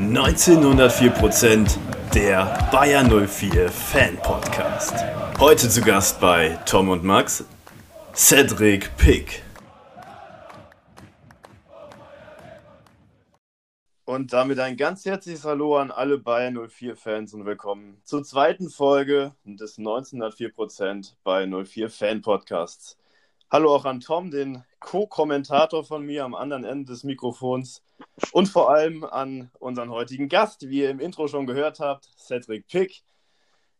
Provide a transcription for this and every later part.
1904% der Bayer 04 Fan Podcast. Heute zu Gast bei Tom und Max, Cedric Pick. Und damit ein ganz herzliches Hallo an alle Bayer 04 Fans und willkommen zur zweiten Folge des 1904% bei 04 Fan Podcasts. Hallo auch an Tom, den Co-Kommentator von mir am anderen Ende des Mikrofons und vor allem an unseren heutigen Gast, wie ihr im Intro schon gehört habt, Cedric Pick.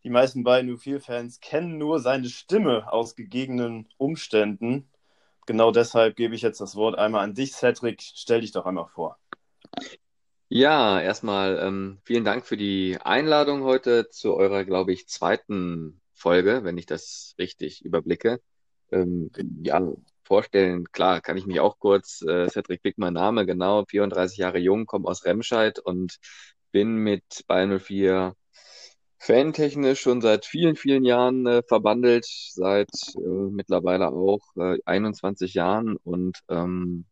Die meisten beiden U4-Fans kennen nur seine Stimme aus gegebenen Umständen. Genau deshalb gebe ich jetzt das Wort einmal an dich, Cedric. Stell dich doch einmal vor. Ja, erstmal ähm, vielen Dank für die Einladung heute zu eurer, glaube ich, zweiten Folge, wenn ich das richtig überblicke. Ähm, ja, vorstellen. Klar, kann ich mich auch kurz, äh, Cedric Pick, mein Name, genau, 34 Jahre jung, komme aus Remscheid und bin mit Bayern 04 fantechnisch schon seit vielen, vielen Jahren äh, verbandelt, seit äh, mittlerweile auch äh, 21 Jahren und ähm,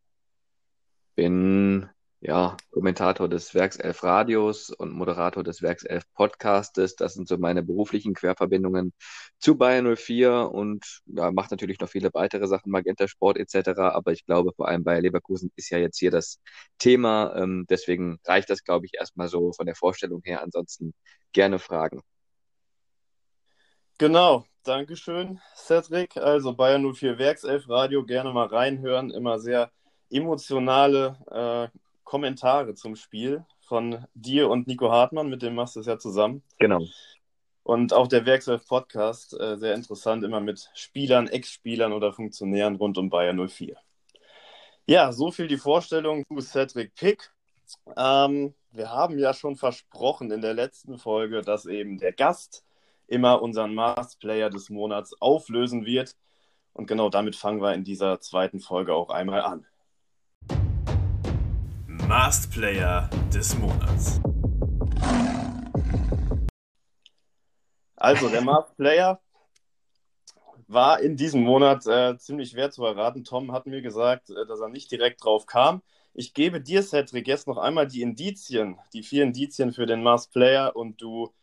bin ja, Kommentator des Werkself Radios und Moderator des Werkself Podcastes. Das sind so meine beruflichen Querverbindungen zu Bayern 04 und ja, macht natürlich noch viele weitere Sachen, Magenta Sport etc. Aber ich glaube, vor allem bei Leverkusen ist ja jetzt hier das Thema. Ähm, deswegen reicht das, glaube ich, erstmal so von der Vorstellung her. Ansonsten gerne Fragen. Genau, Dankeschön, Cedric. Also Bayern 04 Werkself Radio, gerne mal reinhören. Immer sehr emotionale äh, Kommentare zum Spiel von dir und Nico Hartmann, mit dem machst du es ja zusammen. Genau. Und auch der Werkself Podcast, äh, sehr interessant, immer mit Spielern, Ex-Spielern oder Funktionären rund um Bayern 04. Ja, so viel die Vorstellung zu Cedric Pick. Ähm, wir haben ja schon versprochen in der letzten Folge, dass eben der Gast immer unseren Master Player des Monats auflösen wird. Und genau damit fangen wir in dieser zweiten Folge auch einmal an. Masked Player des Monats. Also, der Masked Player war in diesem Monat äh, ziemlich schwer zu erraten. Tom hat mir gesagt, äh, dass er nicht direkt drauf kam. Ich gebe dir, Cedric, jetzt noch einmal die Indizien, die vier Indizien für den Masked Player und du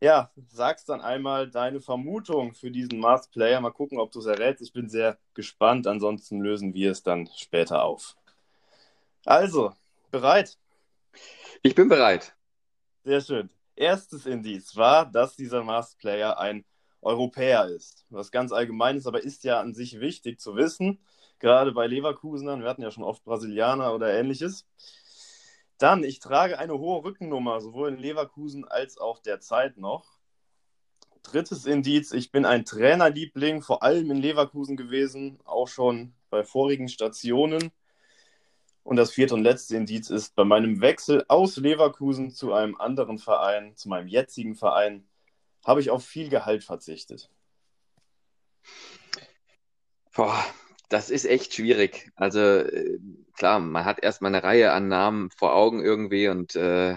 ja, sagst dann einmal deine Vermutung für diesen Masked Player. Mal gucken, ob du es errätst. Ich bin sehr gespannt. Ansonsten lösen wir es dann später auf. Also, bereit? Ich bin bereit. Sehr schön. Erstes Indiz war, dass dieser Master Player ein Europäer ist. Was ganz allgemein ist, aber ist ja an sich wichtig zu wissen. Gerade bei Leverkusenern, wir hatten ja schon oft Brasilianer oder ähnliches. Dann, ich trage eine hohe Rückennummer, sowohl in Leverkusen als auch derzeit noch. Drittes Indiz, ich bin ein Trainerliebling, vor allem in Leverkusen gewesen, auch schon bei vorigen Stationen. Und das vierte und letzte Indiz ist, bei meinem Wechsel aus Leverkusen zu einem anderen Verein, zu meinem jetzigen Verein, habe ich auf viel Gehalt verzichtet. Boah, das ist echt schwierig. Also äh, klar, man hat erstmal eine Reihe an Namen vor Augen irgendwie und äh,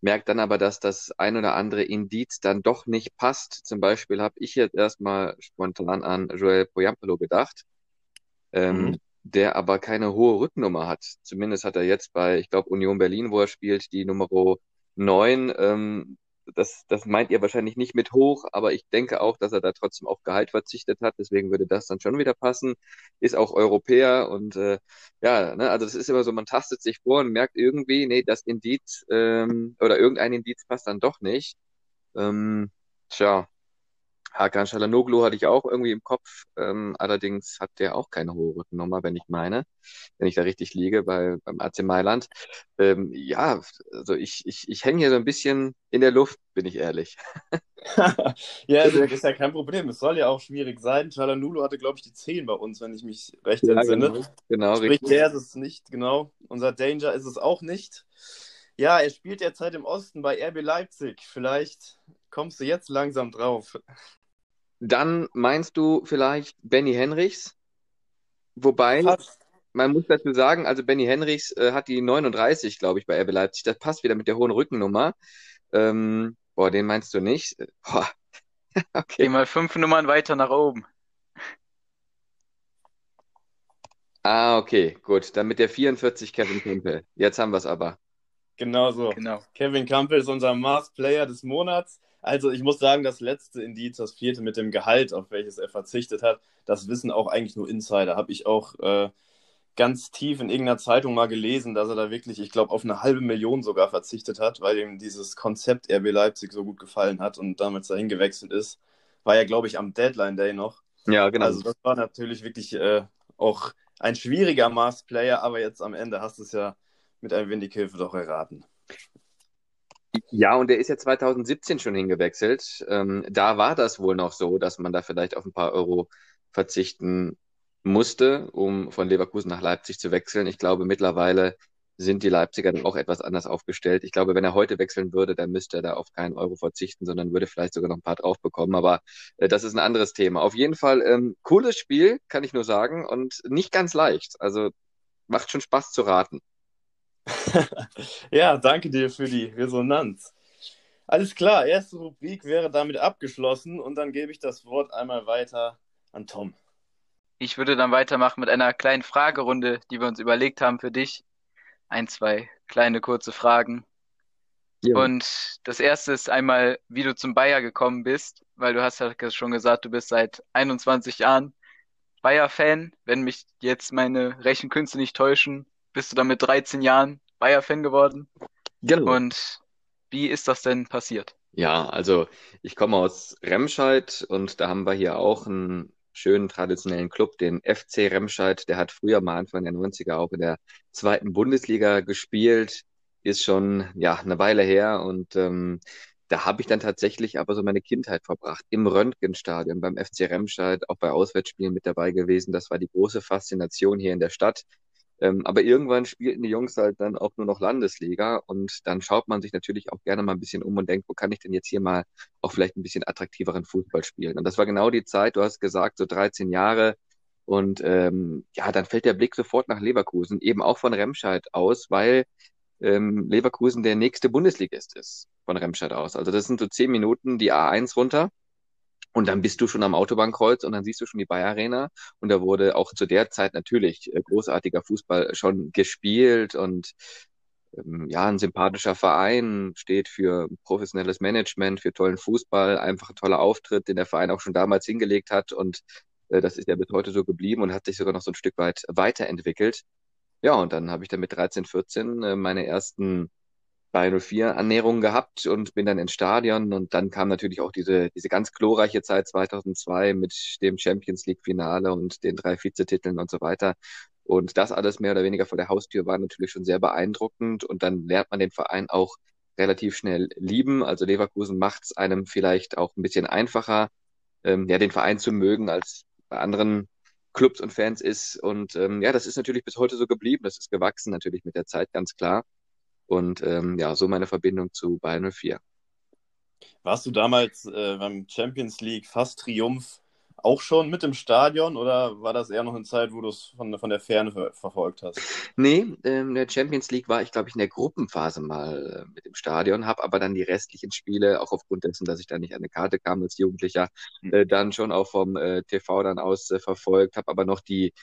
merkt dann aber, dass das ein oder andere Indiz dann doch nicht passt. Zum Beispiel habe ich jetzt erstmal spontan an Joel Poyampolo gedacht. Ähm, mhm der aber keine hohe Rücknummer hat. Zumindest hat er jetzt bei, ich glaube, Union Berlin, wo er spielt, die Nummer 9. Ähm, das, das meint ihr wahrscheinlich nicht mit hoch, aber ich denke auch, dass er da trotzdem auf Gehalt verzichtet hat. Deswegen würde das dann schon wieder passen. Ist auch Europäer und äh, ja, ne, also das ist immer so, man tastet sich vor und merkt irgendwie, nee, das Indiz ähm, oder irgendein Indiz passt dann doch nicht. Ähm, tja, Hakan Shalanoglu hatte ich auch irgendwie im Kopf. Ähm, allerdings hat der auch keine hohe Rückennummer, wenn ich meine, wenn ich da richtig liege bei, beim AC Mailand. Ähm, ja, also ich, ich, ich hänge hier so ein bisschen in der Luft, bin ich ehrlich. ja, also das ist ja kein Problem. Es soll ja auch schwierig sein. Shalanoglu hatte, glaube ich, die 10 bei uns, wenn ich mich recht ja, entsinne. Genau, genau Sprich, richtig. der ist es nicht, genau. Unser Danger ist es auch nicht. Ja, er spielt derzeit im Osten bei RB Leipzig. Vielleicht kommst du jetzt langsam drauf. Dann meinst du vielleicht Benny Henrichs? Wobei, Fast. man muss dazu sagen, also Benny Henrichs äh, hat die 39, glaube ich, bei RB Leipzig. Das passt wieder mit der hohen Rückennummer. Ähm, boah, den meinst du nicht? Boah. okay. Geh mal fünf Nummern weiter nach oben. Ah, okay, gut. Dann mit der 44 Kevin Campbell. Jetzt haben wir es aber. Genau so. Genau. Kevin Campbell ist unser Mars-Player des Monats. Also ich muss sagen, das letzte Indiz, das vierte mit dem Gehalt, auf welches er verzichtet hat, das wissen auch eigentlich nur Insider. Habe ich auch äh, ganz tief in irgendeiner Zeitung mal gelesen, dass er da wirklich, ich glaube, auf eine halbe Million sogar verzichtet hat, weil ihm dieses Konzept RB Leipzig so gut gefallen hat und damals dahin gewechselt ist. War ja, glaube ich, am Deadline Day noch. Ja, genau. Also das war natürlich wirklich äh, auch ein schwieriger Mars-Player, aber jetzt am Ende hast du es ja mit ein wenig Hilfe doch erraten. Ja, und der ist ja 2017 schon hingewechselt. Ähm, da war das wohl noch so, dass man da vielleicht auf ein paar Euro verzichten musste, um von Leverkusen nach Leipzig zu wechseln. Ich glaube, mittlerweile sind die Leipziger dann auch etwas anders aufgestellt. Ich glaube, wenn er heute wechseln würde, dann müsste er da auf keinen Euro verzichten, sondern würde vielleicht sogar noch ein paar drauf bekommen. Aber äh, das ist ein anderes Thema. Auf jeden Fall ähm, cooles Spiel, kann ich nur sagen, und nicht ganz leicht. Also macht schon Spaß zu raten. ja, danke dir für die Resonanz. Alles klar, erste Rubrik wäre damit abgeschlossen und dann gebe ich das Wort einmal weiter an Tom. Ich würde dann weitermachen mit einer kleinen Fragerunde, die wir uns überlegt haben für dich. Ein, zwei kleine kurze Fragen. Ja. Und das erste ist einmal, wie du zum Bayer gekommen bist, weil du hast ja schon gesagt, du bist seit 21 Jahren Bayer-Fan. Wenn mich jetzt meine Rechenkünste nicht täuschen, bist du dann mit 13 Jahren Bayer-Fan geworden. Genau. Und wie ist das denn passiert? Ja, also ich komme aus Remscheid und da haben wir hier auch einen schönen traditionellen Club, den FC Remscheid. Der hat früher mal Anfang der 90er auch in der zweiten Bundesliga gespielt. Ist schon ja eine Weile her und ähm, da habe ich dann tatsächlich aber so meine Kindheit verbracht. Im Röntgenstadion beim FC Remscheid, auch bei Auswärtsspielen mit dabei gewesen. Das war die große Faszination hier in der Stadt. Ähm, aber irgendwann spielten die Jungs halt dann auch nur noch Landesliga und dann schaut man sich natürlich auch gerne mal ein bisschen um und denkt, wo kann ich denn jetzt hier mal auch vielleicht ein bisschen attraktiveren Fußball spielen? Und das war genau die Zeit, du hast gesagt, so 13 Jahre. Und ähm, ja, dann fällt der Blick sofort nach Leverkusen, eben auch von Remscheid aus, weil ähm, Leverkusen der nächste Bundesligist ist von Remscheid aus. Also das sind so zehn Minuten die A1 runter und dann bist du schon am Autobahnkreuz und dann siehst du schon die Bayer Arena. Und da wurde auch zu der Zeit natürlich äh, großartiger Fußball schon gespielt und ähm, ja, ein sympathischer Verein steht für professionelles Management, für tollen Fußball, einfach ein toller Auftritt, den der Verein auch schon damals hingelegt hat. Und äh, das ist ja bis heute so geblieben und hat sich sogar noch so ein Stück weit weiterentwickelt. Ja, und dann habe ich dann mit 13, 14 äh, meine ersten bei 04 Annäherung gehabt und bin dann ins Stadion und dann kam natürlich auch diese, diese ganz glorreiche Zeit 2002 mit dem Champions League Finale und den drei Vizetiteln und so weiter. Und das alles mehr oder weniger vor der Haustür war natürlich schon sehr beeindruckend und dann lernt man den Verein auch relativ schnell lieben. Also Leverkusen macht es einem vielleicht auch ein bisschen einfacher, ähm, ja, den Verein zu mögen, als bei anderen Clubs und Fans ist. Und ähm, ja, das ist natürlich bis heute so geblieben. Das ist gewachsen natürlich mit der Zeit, ganz klar. Und ähm, ja, so meine Verbindung zu Bayern 04. Warst du damals äh, beim Champions League fast Triumph auch schon mit im Stadion oder war das eher noch eine Zeit, wo du es von, von der Ferne ver verfolgt hast? Nee, ähm, der Champions League war ich, glaube ich, in der Gruppenphase mal äh, mit im Stadion, habe aber dann die restlichen Spiele, auch aufgrund dessen, dass ich da nicht an eine Karte kam als Jugendlicher, hm. äh, dann schon auch vom äh, TV dann aus äh, verfolgt, habe aber noch die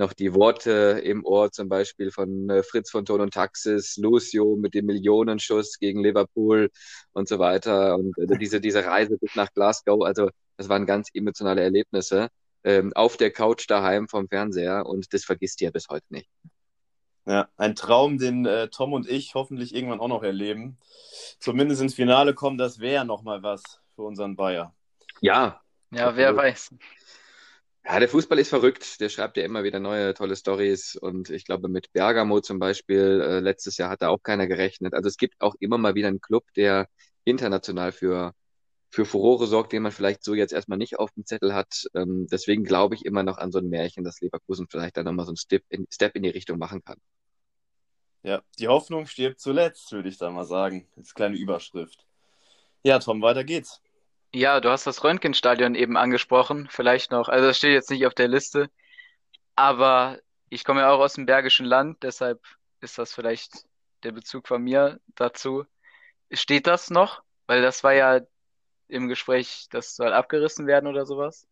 noch die Worte im Ohr, zum Beispiel von äh, Fritz von Ton und Taxis, Lucio mit dem Millionenschuss gegen Liverpool und so weiter. Und äh, diese, diese Reise bis nach Glasgow, also das waren ganz emotionale Erlebnisse ähm, auf der Couch daheim vom Fernseher und das vergisst ihr bis heute nicht. Ja, ein Traum, den äh, Tom und ich hoffentlich irgendwann auch noch erleben. Zumindest ins Finale kommen, das wäre nochmal was für unseren Bayer. Ja. Ja, wer weiß. Ja, der Fußball ist verrückt. Der schreibt ja immer wieder neue tolle Stories. Und ich glaube, mit Bergamo zum Beispiel, äh, letztes Jahr hat da auch keiner gerechnet. Also es gibt auch immer mal wieder einen Club, der international für, für Furore sorgt, den man vielleicht so jetzt erstmal nicht auf dem Zettel hat. Ähm, deswegen glaube ich immer noch an so ein Märchen, dass Leverkusen vielleicht dann nochmal so einen Step in, Step in die Richtung machen kann. Ja, die Hoffnung stirbt zuletzt, würde ich da mal sagen. Als kleine Überschrift. Ja, Tom, weiter geht's. Ja, du hast das Röntgenstadion eben angesprochen, vielleicht noch. Also das steht jetzt nicht auf der Liste, aber ich komme ja auch aus dem Bergischen Land, deshalb ist das vielleicht der Bezug von mir dazu. Steht das noch? Weil das war ja im Gespräch, das soll abgerissen werden oder sowas.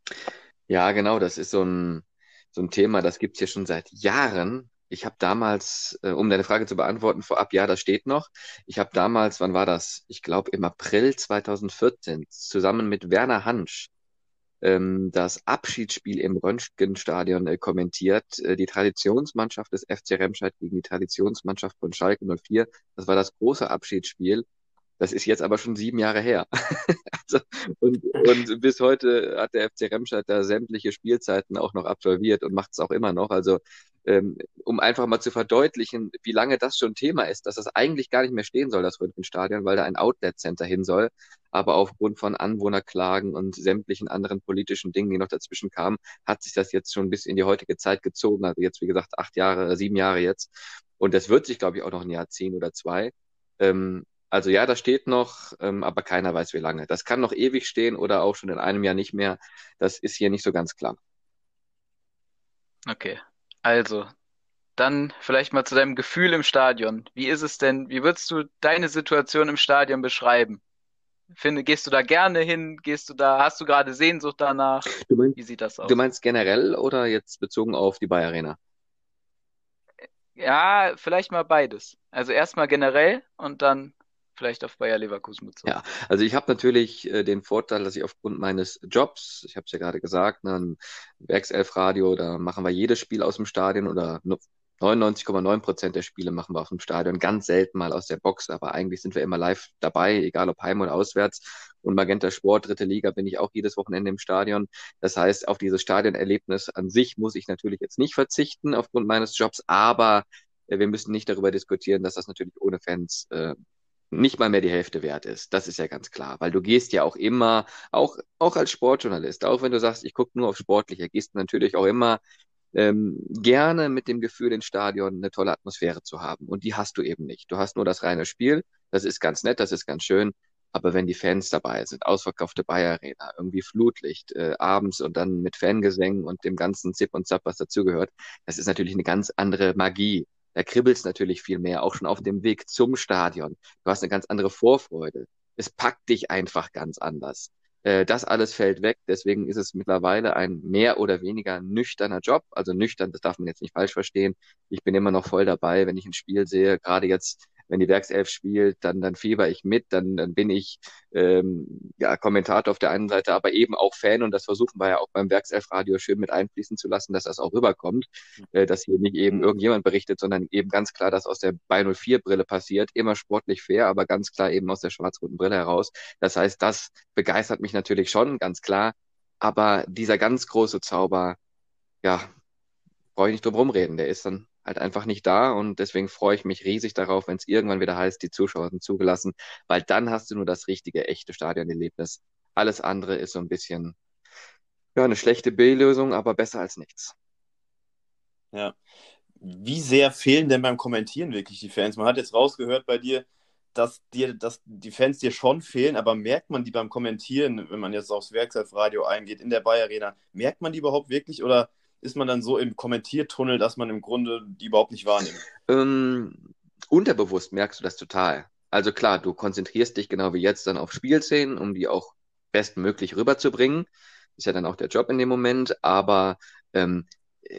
Ja, genau, das ist so ein, so ein Thema, das gibt's hier schon seit Jahren. Ich habe damals, äh, um deine Frage zu beantworten, vorab, ja, das steht noch. Ich habe damals, wann war das? Ich glaube im April 2014 zusammen mit Werner Hansch ähm, das Abschiedsspiel im Röntgenstadion äh, kommentiert. Äh, die Traditionsmannschaft des FC Remscheid gegen die Traditionsmannschaft von Schalke 04. Das war das große Abschiedsspiel. Das ist jetzt aber schon sieben Jahre her. also, und, und bis heute hat der FC Remscheid da sämtliche Spielzeiten auch noch absolviert und macht es auch immer noch. Also um einfach mal zu verdeutlichen, wie lange das schon Thema ist, dass das eigentlich gar nicht mehr stehen soll, das Röntgenstadion, weil da ein Outlet-Center hin soll. Aber aufgrund von Anwohnerklagen und sämtlichen anderen politischen Dingen, die noch dazwischen kamen, hat sich das jetzt schon bis in die heutige Zeit gezogen. Also jetzt, wie gesagt, acht Jahre, sieben Jahre jetzt. Und das wird sich, glaube ich, auch noch ein Jahr zehn oder zwei. Ähm, also ja, das steht noch, ähm, aber keiner weiß, wie lange. Das kann noch ewig stehen oder auch schon in einem Jahr nicht mehr. Das ist hier nicht so ganz klar. Okay, also, dann vielleicht mal zu deinem Gefühl im Stadion. Wie ist es denn, wie würdest du deine Situation im Stadion beschreiben? Finde, gehst du da gerne hin? Gehst du da, hast du gerade Sehnsucht danach? Meinst, wie sieht das aus? Du meinst generell oder jetzt bezogen auf die Bayer Arena? Ja, vielleicht mal beides. Also erstmal generell und dann vielleicht auf Bayer Leverkusen bezogen. Ja, also ich habe natürlich äh, den Vorteil, dass ich aufgrund meines Jobs, ich habe es ja gerade gesagt, ne, Werkself-Radio, da machen wir jedes Spiel aus dem Stadion oder 99,9 Prozent der Spiele machen wir aus dem Stadion, ganz selten mal aus der Box, aber eigentlich sind wir immer live dabei, egal ob heim oder auswärts. Und Magenta Sport, dritte Liga, bin ich auch jedes Wochenende im Stadion. Das heißt, auf dieses Stadionerlebnis an sich muss ich natürlich jetzt nicht verzichten aufgrund meines Jobs, aber äh, wir müssen nicht darüber diskutieren, dass das natürlich ohne Fans äh, nicht mal mehr die Hälfte wert ist. Das ist ja ganz klar, weil du gehst ja auch immer, auch, auch als Sportjournalist, auch wenn du sagst, ich gucke nur auf Sportliche, gehst du natürlich auch immer ähm, gerne mit dem Gefühl, ins Stadion eine tolle Atmosphäre zu haben. Und die hast du eben nicht. Du hast nur das reine Spiel, das ist ganz nett, das ist ganz schön. Aber wenn die Fans dabei sind, ausverkaufte Bayer Arena, irgendwie Flutlicht äh, abends und dann mit Fangesängen und dem ganzen Zip und Zap, was dazugehört, das ist natürlich eine ganz andere Magie da kribbelt es natürlich viel mehr, auch schon auf dem Weg zum Stadion. Du hast eine ganz andere Vorfreude. Es packt dich einfach ganz anders. Äh, das alles fällt weg, deswegen ist es mittlerweile ein mehr oder weniger nüchterner Job. Also nüchtern, das darf man jetzt nicht falsch verstehen. Ich bin immer noch voll dabei, wenn ich ein Spiel sehe, gerade jetzt wenn die Werkself spielt, dann, dann fieber ich mit, dann, dann bin ich ähm, ja, Kommentator auf der einen Seite, aber eben auch Fan. Und das versuchen wir ja auch beim Werkself-Radio schön mit einfließen zu lassen, dass das auch rüberkommt, äh, dass hier nicht eben irgendjemand berichtet, sondern eben ganz klar, dass aus der bei 04-Brille passiert, immer sportlich fair, aber ganz klar eben aus der schwarz-roten Brille heraus. Das heißt, das begeistert mich natürlich schon, ganz klar, aber dieser ganz große Zauber, ja, brauche ich nicht drum rumreden, der ist dann halt einfach nicht da und deswegen freue ich mich riesig darauf, wenn es irgendwann wieder heißt, die Zuschauer sind zugelassen, weil dann hast du nur das richtige, echte Stadionerlebnis. Alles andere ist so ein bisschen ja, eine schlechte B-Lösung, aber besser als nichts. Ja. Wie sehr fehlen denn beim Kommentieren wirklich die Fans? Man hat jetzt rausgehört bei dir, dass dir, dass die Fans dir schon fehlen, aber merkt man die beim Kommentieren, wenn man jetzt aufs Werkself-Radio eingeht, in der Bayer Arena, merkt man die überhaupt wirklich oder ist man dann so im Kommentiertunnel, dass man im Grunde die überhaupt nicht wahrnimmt? Ähm, unterbewusst merkst du das total. Also klar, du konzentrierst dich genau wie jetzt dann auf Spielszenen, um die auch bestmöglich rüberzubringen. Ist ja dann auch der Job in dem Moment, aber ähm,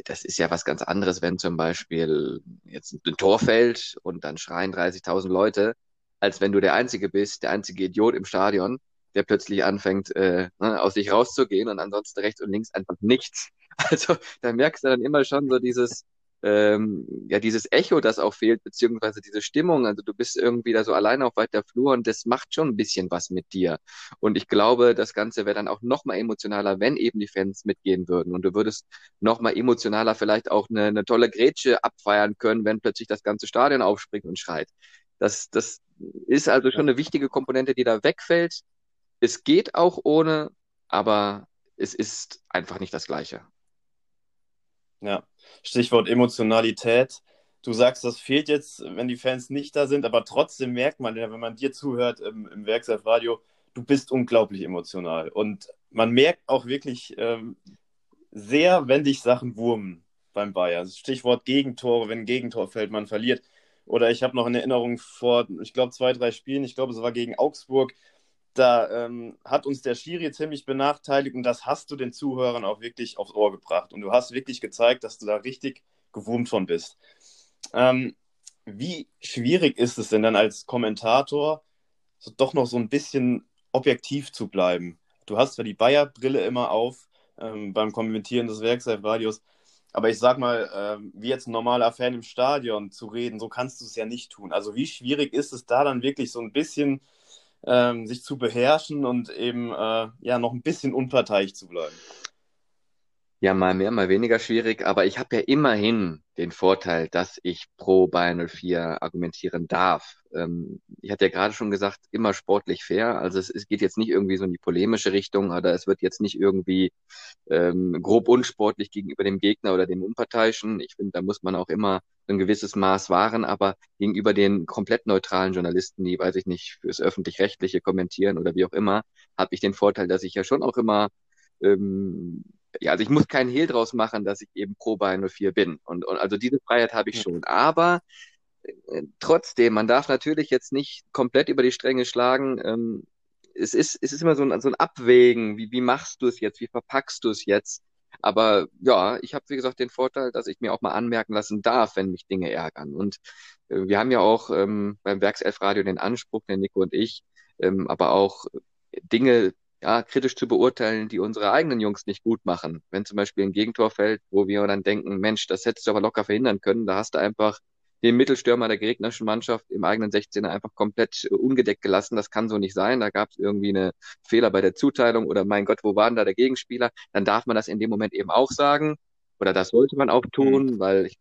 das ist ja was ganz anderes, wenn zum Beispiel jetzt ein Tor fällt und dann schreien 30.000 Leute, als wenn du der Einzige bist, der einzige Idiot im Stadion, der plötzlich anfängt, äh, ne, aus sich rauszugehen und ansonsten rechts und links einfach nichts. Also da merkst du dann immer schon so dieses, ähm, ja, dieses Echo, das auch fehlt, beziehungsweise diese Stimmung. Also du bist irgendwie da so alleine auf weiter Flur und das macht schon ein bisschen was mit dir. Und ich glaube, das Ganze wäre dann auch noch mal emotionaler, wenn eben die Fans mitgehen würden. Und du würdest noch mal emotionaler vielleicht auch eine, eine tolle Grätsche abfeiern können, wenn plötzlich das ganze Stadion aufspringt und schreit. Das, das ist also schon eine wichtige Komponente, die da wegfällt. Es geht auch ohne, aber es ist einfach nicht das Gleiche. Ja, Stichwort Emotionalität. Du sagst, das fehlt jetzt, wenn die Fans nicht da sind, aber trotzdem merkt man, wenn man dir zuhört im, im Werkself-Radio, du bist unglaublich emotional. Und man merkt auch wirklich ähm, sehr, wenn dich Sachen wurmen beim Bayern. Stichwort Gegentore, wenn ein Gegentor fällt, man verliert. Oder ich habe noch eine Erinnerung vor, ich glaube, zwei, drei Spielen, ich glaube, es war gegen Augsburg, da ähm, hat uns der Schiri ziemlich benachteiligt und das hast du den Zuhörern auch wirklich aufs Ohr gebracht. Und du hast wirklich gezeigt, dass du da richtig gewurmt von bist. Ähm, wie schwierig ist es denn dann als Kommentator, so doch noch so ein bisschen objektiv zu bleiben? Du hast zwar die Bayer-Brille immer auf ähm, beim Kommentieren des Werkself-Radios, aber ich sag mal, äh, wie jetzt ein normaler Fan im Stadion zu reden, so kannst du es ja nicht tun. Also wie schwierig ist es da dann wirklich so ein bisschen ähm, sich zu beherrschen und eben äh, ja noch ein bisschen unparteiisch zu bleiben? Ja, mal mehr, mal weniger schwierig, aber ich habe ja immerhin den Vorteil, dass ich pro Bayern 04 argumentieren darf. Ähm, ich hatte ja gerade schon gesagt, immer sportlich fair. Also es, es, geht jetzt nicht irgendwie so in die polemische Richtung oder es wird jetzt nicht irgendwie ähm, grob unsportlich gegenüber dem Gegner oder dem Unparteiischen. Ich finde, da muss man auch immer ein gewisses Maß wahren, aber gegenüber den komplett neutralen Journalisten, die, weiß ich nicht, fürs öffentlich-rechtliche kommentieren oder wie auch immer, habe ich den Vorteil, dass ich ja schon auch immer ähm, ja, also ich muss keinen Hehl draus machen, dass ich eben pro Bayern 04 bin. Und, und also diese Freiheit habe ich schon. Aber äh, trotzdem, man darf natürlich jetzt nicht komplett über die Stränge schlagen. Ähm, es, ist, es ist immer so ein, so ein Abwägen, wie, wie machst du es jetzt, wie verpackst du es jetzt. Aber ja, ich habe, wie gesagt, den Vorteil, dass ich mir auch mal anmerken lassen darf, wenn mich Dinge ärgern. Und äh, wir haben ja auch ähm, beim Werkself-Radio den Anspruch, der Nico und ich, ähm, aber auch Dinge ja, kritisch zu beurteilen, die unsere eigenen Jungs nicht gut machen. Wenn zum Beispiel ein Gegentor fällt, wo wir dann denken, Mensch, das hättest du aber locker verhindern können, da hast du einfach den Mittelstürmer der gegnerischen Mannschaft im eigenen 16er einfach komplett ungedeckt gelassen. Das kann so nicht sein. Da gab es irgendwie eine Fehler bei der Zuteilung oder mein Gott, wo war denn da der Gegenspieler? Dann darf man das in dem Moment eben auch sagen. Oder das sollte man auch tun, mhm. weil ich,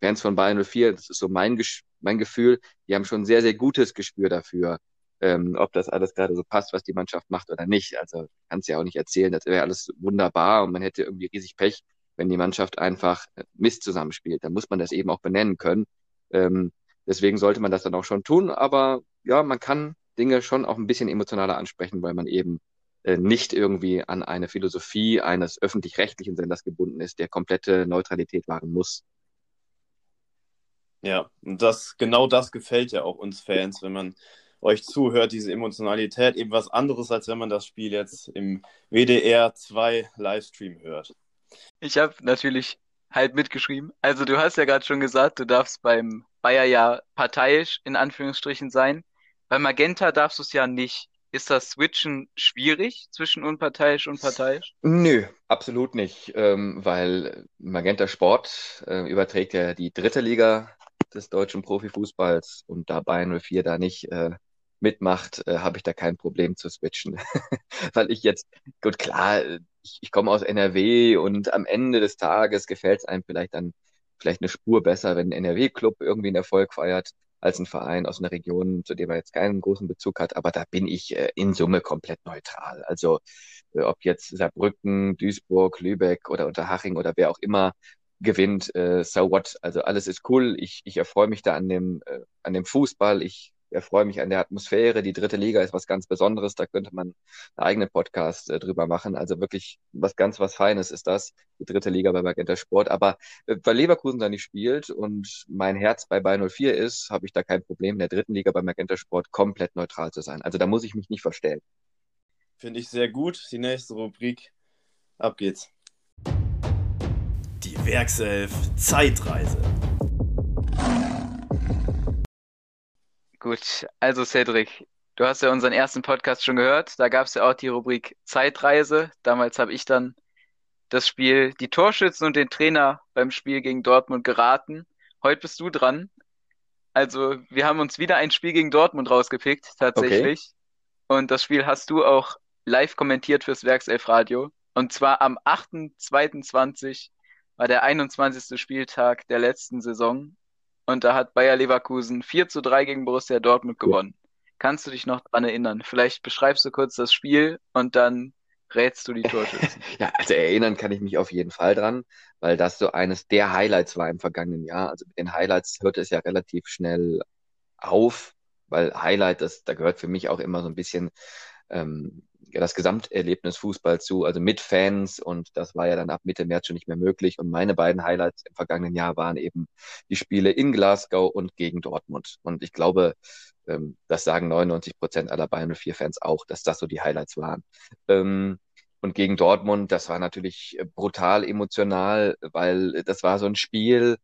Fans von Bayern 04, das ist so mein, mein Gefühl, die haben schon ein sehr, sehr gutes Gespür dafür, ähm, ob das alles gerade so passt, was die Mannschaft macht oder nicht. Also kannst ja auch nicht erzählen, das wäre alles wunderbar und man hätte irgendwie riesig Pech, wenn die Mannschaft einfach äh, Mist zusammenspielt. Dann muss man das eben auch benennen können. Ähm, deswegen sollte man das dann auch schon tun. Aber ja, man kann Dinge schon auch ein bisschen emotionaler ansprechen, weil man eben äh, nicht irgendwie an eine Philosophie eines öffentlich-rechtlichen Senders gebunden ist, der komplette Neutralität wahren muss. Ja, und das, genau das gefällt ja auch uns Fans, wenn man euch zuhört, diese Emotionalität, eben was anderes, als wenn man das Spiel jetzt im WDR 2 Livestream hört. Ich habe natürlich halt mitgeschrieben. Also du hast ja gerade schon gesagt, du darfst beim Bayer ja parteiisch in Anführungsstrichen sein. Bei Magenta darfst du es ja nicht. Ist das Switchen schwierig zwischen unparteiisch und parteiisch? Nö, absolut nicht, ähm, weil Magenta Sport äh, überträgt ja die dritte Liga des deutschen Profifußballs und da Bayern 04 da nicht äh, mitmacht, äh, habe ich da kein Problem zu switchen. Weil ich jetzt, gut, klar, ich, ich komme aus NRW und am Ende des Tages gefällt es einem vielleicht dann vielleicht eine Spur besser, wenn ein NRW-Club irgendwie einen Erfolg feiert, als ein Verein aus einer Region, zu dem er jetzt keinen großen Bezug hat. Aber da bin ich äh, in Summe komplett neutral. Also äh, ob jetzt Saarbrücken, Duisburg, Lübeck oder Unterhaching oder wer auch immer gewinnt, äh, so what. Also alles ist cool. Ich, ich erfreue mich da an dem, äh, an dem Fußball. Ich erfreue mich an der Atmosphäre. Die dritte Liga ist was ganz Besonderes. Da könnte man einen eigenen Podcast äh, drüber machen. Also wirklich was ganz was Feines ist das. Die dritte Liga bei Magenta Sport. Aber äh, weil Leverkusen da nicht spielt und mein Herz bei Bayern 04 ist, habe ich da kein Problem, in der dritten Liga bei Magenta Sport komplett neutral zu sein. Also da muss ich mich nicht verstellen. Finde ich sehr gut. Die nächste Rubrik. Ab geht's. Die Werkself Zeitreise. Gut, also Cedric, du hast ja unseren ersten Podcast schon gehört. Da gab es ja auch die Rubrik Zeitreise. Damals habe ich dann das Spiel, die Torschützen und den Trainer beim Spiel gegen Dortmund geraten. Heute bist du dran. Also wir haben uns wieder ein Spiel gegen Dortmund rausgepickt, tatsächlich. Okay. Und das Spiel hast du auch live kommentiert fürs Werkself-Radio. Und zwar am 8.22. war der 21. Spieltag der letzten Saison. Und da hat Bayer Leverkusen 4 zu 3 gegen Borussia Dortmund gewonnen. Ja. Kannst du dich noch dran erinnern? Vielleicht beschreibst du kurz das Spiel und dann rätst du die Torschützen. ja, also erinnern kann ich mich auf jeden Fall dran, weil das so eines der Highlights war im vergangenen Jahr. Also mit den Highlights hörte es ja relativ schnell auf, weil Highlight, das, da gehört für mich auch immer so ein bisschen ähm, ja, das Gesamterlebnis Fußball zu, also mit Fans und das war ja dann ab Mitte März schon nicht mehr möglich. Und meine beiden Highlights im vergangenen Jahr waren eben die Spiele in Glasgow und gegen Dortmund. Und ich glaube, ähm, das sagen 99 Prozent aller Bayern 04 Fans auch, dass das so die Highlights waren. Ähm, und gegen Dortmund, das war natürlich brutal emotional, weil das war so ein Spiel,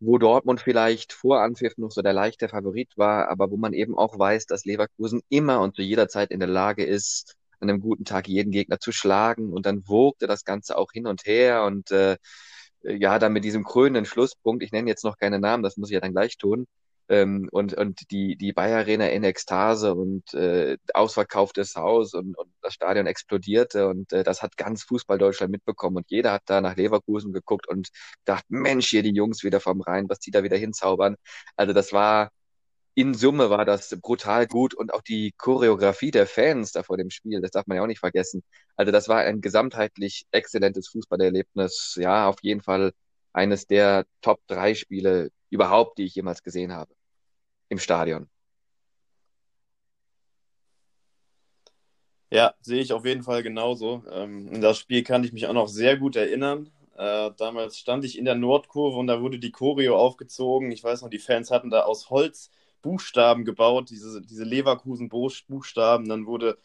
wo Dortmund vielleicht vor Anpfiff noch so der leichte Favorit war, aber wo man eben auch weiß, dass Leverkusen immer und zu jeder Zeit in der Lage ist, an einem guten Tag jeden Gegner zu schlagen. Und dann wogte das Ganze auch hin und her. Und äh, ja, dann mit diesem krönenden Schlusspunkt, ich nenne jetzt noch keine Namen, das muss ich ja dann gleich tun, ähm, und, und die, die Bayer Arena in Ekstase und äh, ausverkauftes Haus und, und das Stadion explodierte. Und äh, das hat ganz Fußball Deutschland mitbekommen. Und jeder hat da nach Leverkusen geguckt und dachte, Mensch, hier die Jungs wieder vom Rhein, was die da wieder hinzaubern. Also das war, in Summe war das brutal gut und auch die Choreografie der Fans da vor dem Spiel, das darf man ja auch nicht vergessen. Also das war ein gesamtheitlich exzellentes Fußballerlebnis. Ja, auf jeden Fall eines der Top drei Spiele überhaupt, die ich jemals gesehen habe im Stadion. Ja, sehe ich auf jeden Fall genauso. Ähm, das Spiel kann ich mich auch noch sehr gut erinnern. Äh, damals stand ich in der Nordkurve und da wurde die Choreo aufgezogen. Ich weiß noch, die Fans hatten da aus Holz Buchstaben gebaut, diese, diese Leverkusen-Buchstaben. Dann wurde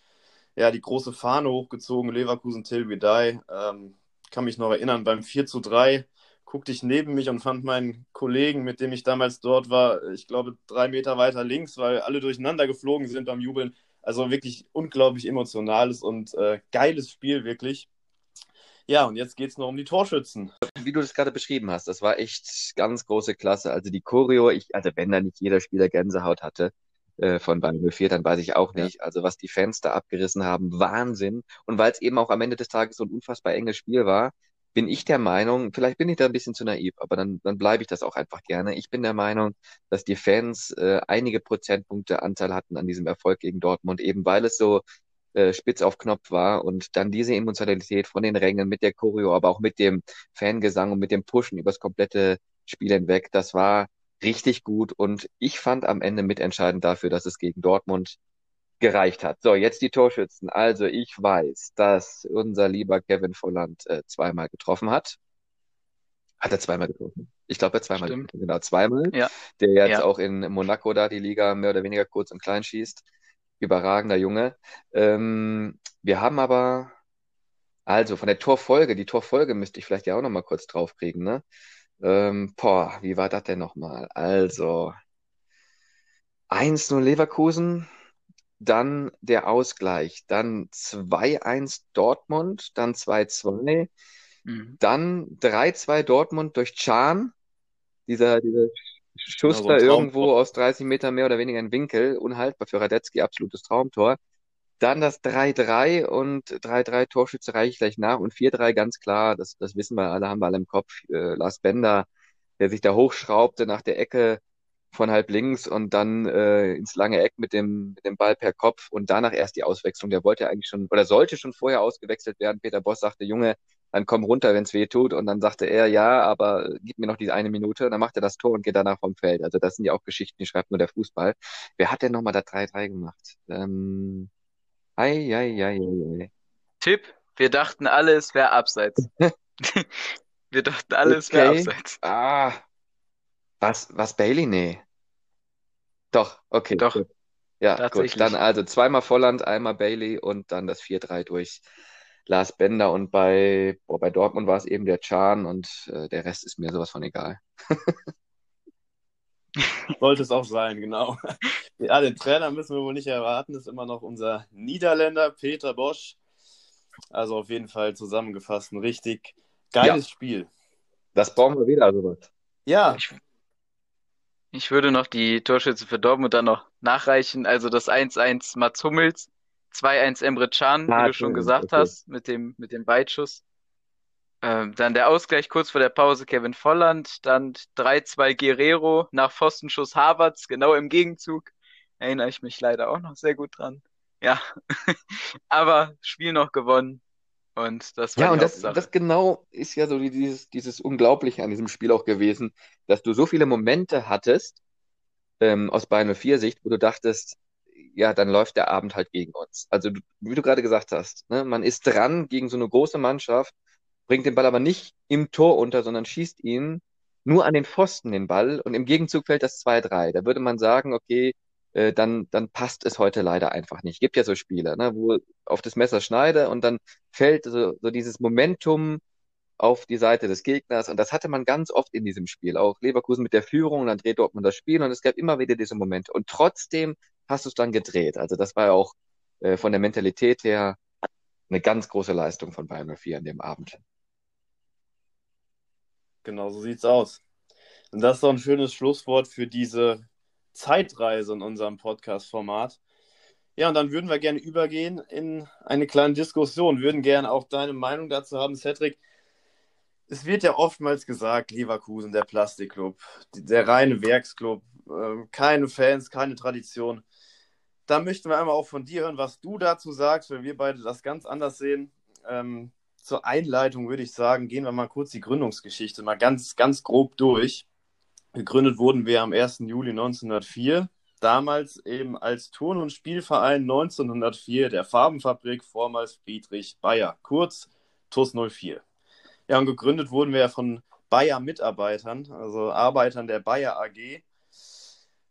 ja die große Fahne hochgezogen, Leverkusen till we die. Ähm, kann mich noch erinnern, beim 4 zu 3 guckte ich neben mich und fand meinen Kollegen, mit dem ich damals dort war, ich glaube drei Meter weiter links, weil alle durcheinander geflogen sind beim Jubeln. Also wirklich unglaublich emotionales und äh, geiles Spiel, wirklich. Ja, und jetzt geht es noch um die Torschützen. Wie du das gerade beschrieben hast, das war echt ganz große Klasse. Also die Choreo, ich, also wenn da nicht jeder Spieler Gänsehaut hatte äh, von Bayern 04, dann weiß ich auch nicht. Ja. Also was die Fans da abgerissen haben, Wahnsinn. Und weil es eben auch am Ende des Tages so ein unfassbar enges Spiel war, bin ich der Meinung, vielleicht bin ich da ein bisschen zu naiv, aber dann, dann bleibe ich das auch einfach gerne. Ich bin der Meinung, dass die Fans äh, einige Prozentpunkte Anteil hatten an diesem Erfolg gegen Dortmund, eben weil es so äh, spitz auf Knopf war und dann diese Emotionalität von den Rängen mit der Choreo, aber auch mit dem Fangesang und mit dem Pushen übers komplette Spiel hinweg, das war richtig gut und ich fand am Ende mitentscheidend dafür, dass es gegen Dortmund gereicht hat. So, jetzt die Torschützen. Also ich weiß, dass unser lieber Kevin Volland äh, zweimal getroffen hat. Hat er zweimal getroffen? Ich glaube, er zweimal Stimmt. getroffen. Genau, zweimal. Ja. Der jetzt Ja. auch in Monaco da die Liga mehr oder weniger kurz und klein schießt. Überragender Junge. Ähm, wir haben aber, also von der Torfolge, die Torfolge müsste ich vielleicht ja auch noch mal kurz draufkriegen, ne? Ähm, boah, wie war das denn nochmal? Also, 1-0 Leverkusen, dann der Ausgleich, dann 2-1 Dortmund, dann 2-2, Mhm. dann 3-2 Dortmund durch Can, dieser, dieser Schuss Ja, so da ein irgendwo aus 30 Metern mehr oder weniger in Winkel, unhaltbar für Radetzky, absolutes Traumtor. Dann das 3-3 und 3-3 Torschütze reiche gleich nach und 4-3 ganz klar, das, das wissen wir alle, haben wir alle im Kopf. Äh, Lars Bender, der sich da hochschraubte nach der Ecke von halb links und dann äh, ins lange Eck mit dem, mit dem Ball per Kopf und danach erst die Auswechslung. Der wollte eigentlich schon oder sollte schon vorher ausgewechselt werden. Peter Boss sagte, Junge, dann komm runter, wenn's weh tut. Und dann sagte er, ja, aber gib mir noch diese eine Minute. Dann macht er das Tor und geht danach vom Feld. Also das sind ja auch Geschichten, die schreibt nur der Fußball. Wer hat denn nochmal das 3-3 gemacht? Ähm, ei, ei, ei, ei, ei. Tipp, wir dachten alle, es wäre abseits. Wir dachten alle, es wäre Okay. abseits. Ah, was, was Bailey? Nee. Doch, okay, Doch, gut. Ja, gut. Dann also zweimal Volland, einmal Bailey und dann das 4-3 durch Lars Bender. Und bei, boah, bei Dortmund war es eben der Can und äh, der Rest ist mir sowas von egal. Sollte es auch sein, genau. Ja, den Trainer müssen wir wohl nicht erwarten. Das ist immer noch unser Niederländer Peter Bosch. Also auf jeden Fall zusammengefasst ein richtig geiles Spiel. Das brauchen wir wieder, sowas. Ja, Ich, ich würde noch die Torschütze für Dortmund dann noch nachreichen. Also das 1-1 Mats Hummels, 2-1 Emre Can, wie Ah, du schon gesagt okay. hast, mit dem, mit dem Weitschuss. Ähm, dann der Ausgleich kurz vor der Pause Kevin Volland, dann 3-2 Guerrero nach Pfostenschuss Havertz, genau im Gegenzug. Erinnere ich mich leider auch noch sehr gut dran. Ja, aber Spiel noch gewonnen und das war Ja, und das, das genau ist ja so dieses, dieses Unglaubliche an diesem Spiel auch gewesen, dass du so viele Momente hattest, ähm, aus Bayern 04 Sicht, wo du dachtest, ja, dann läuft der Abend halt gegen uns. Also, wie du gerade gesagt hast, ne, man ist dran gegen so eine große Mannschaft, bringt den Ball aber nicht im Tor unter, sondern schießt ihn nur an den Pfosten den Ball und im Gegenzug fällt das 2-3. Da würde man sagen, okay, äh, dann, dann passt es heute leider einfach nicht. Gibt ja so Spiele, ne, wo auf das Messer schneide und dann fällt so, so dieses Momentum auf die Seite des Gegners. Und das hatte man ganz oft in diesem Spiel. Auch Leverkusen mit der Führung, und dann dreht Dortmund das Spiel und es gab immer wieder diese Momente. Und trotzdem hast du es dann gedreht. Also das war ja auch äh, von der Mentalität her eine ganz große Leistung von Bayern 04 an dem Abend. Genau, so sieht's aus. Und das ist doch ein schönes Schlusswort für diese Zeitreise in unserem Podcast-Format. Ja, und dann würden wir gerne übergehen in eine kleine Diskussion, würden gerne auch deine Meinung dazu haben, Cedric. Es wird ja oftmals gesagt, Leverkusen, der Plastikclub, der reine Werksclub, ähm, keine Fans, keine Tradition. Da möchten wir einmal auch von dir hören, was du dazu sagst, weil wir beide das ganz anders sehen. Ähm, zur Einleitung würde ich sagen, gehen wir mal kurz die Gründungsgeschichte mal ganz, ganz grob durch. Gegründet wurden wir am 1. Juli 1904 damals eben als Turn- und Spielverein 1904 der Farbenfabrik, vormals Friedrich Bayer, kurz TUS 04. Ja, und gegründet wurden wir von Bayer-Mitarbeitern, also Arbeitern der Bayer AG.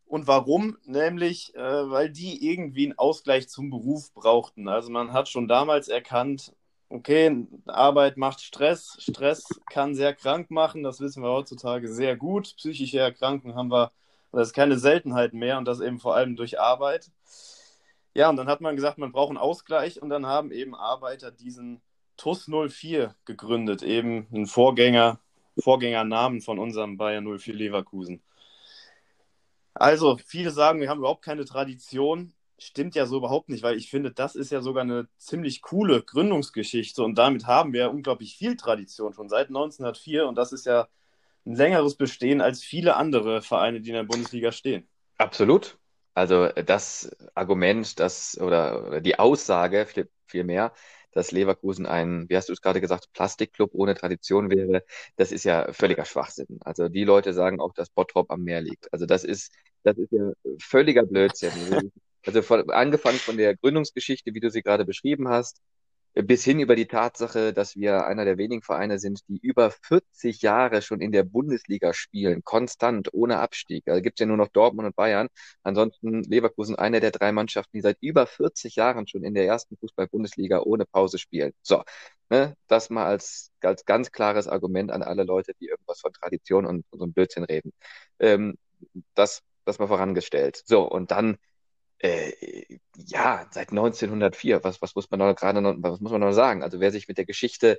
Und warum? Nämlich, äh, weil die irgendwie einen Ausgleich zum Beruf brauchten. Also man hat schon damals erkannt, okay, Arbeit macht Stress. Stress kann sehr krank machen, das wissen wir heutzutage sehr gut. Psychische Erkrankungen haben wir das ist keine Seltenheit mehr und das eben vor allem durch Arbeit. Ja, und dann hat man gesagt, man braucht einen Ausgleich und dann haben eben Arbeiter diesen TUS 04 gegründet, eben ein Vorgänger, Vorgängernamen von unserem Bayern 04 Leverkusen. Also, viele sagen, wir haben überhaupt keine Tradition. Stimmt ja so überhaupt nicht, weil ich finde, das ist ja sogar eine ziemlich coole Gründungsgeschichte und damit haben wir unglaublich viel Tradition schon seit 1904 und das ist ja ein längeres Bestehen als viele andere Vereine, die in der Bundesliga stehen. Absolut. Also das Argument, das oder, oder die Aussage vielmehr, dass Leverkusen ein, wie hast du es gerade gesagt, Plastikclub ohne Tradition wäre, das ist ja völliger Schwachsinn. Also die Leute sagen auch, dass Bottrop am Meer liegt. Also das ist, das ist ja völliger Blödsinn. Also von, angefangen von der Gründungsgeschichte, wie du sie gerade beschrieben hast, bis hin über die Tatsache, dass wir einer der wenigen Vereine sind, die über 40 Jahre schon in der Bundesliga spielen, konstant, ohne Abstieg. Da also gibt es ja nur noch Dortmund und Bayern. Ansonsten Leverkusen eine der drei Mannschaften, die seit über 40 Jahren schon in der ersten Fußball-Bundesliga ohne Pause spielen. So, ne, das mal als, als ganz klares Argument an alle Leute, die irgendwas von Tradition und, und so ein Blödsinn reden. Ähm, das, das mal vorangestellt. So, und dann äh, ja, seit 1904, was, was muss man noch gerade noch, was muss man noch sagen? Also wer sich mit der Geschichte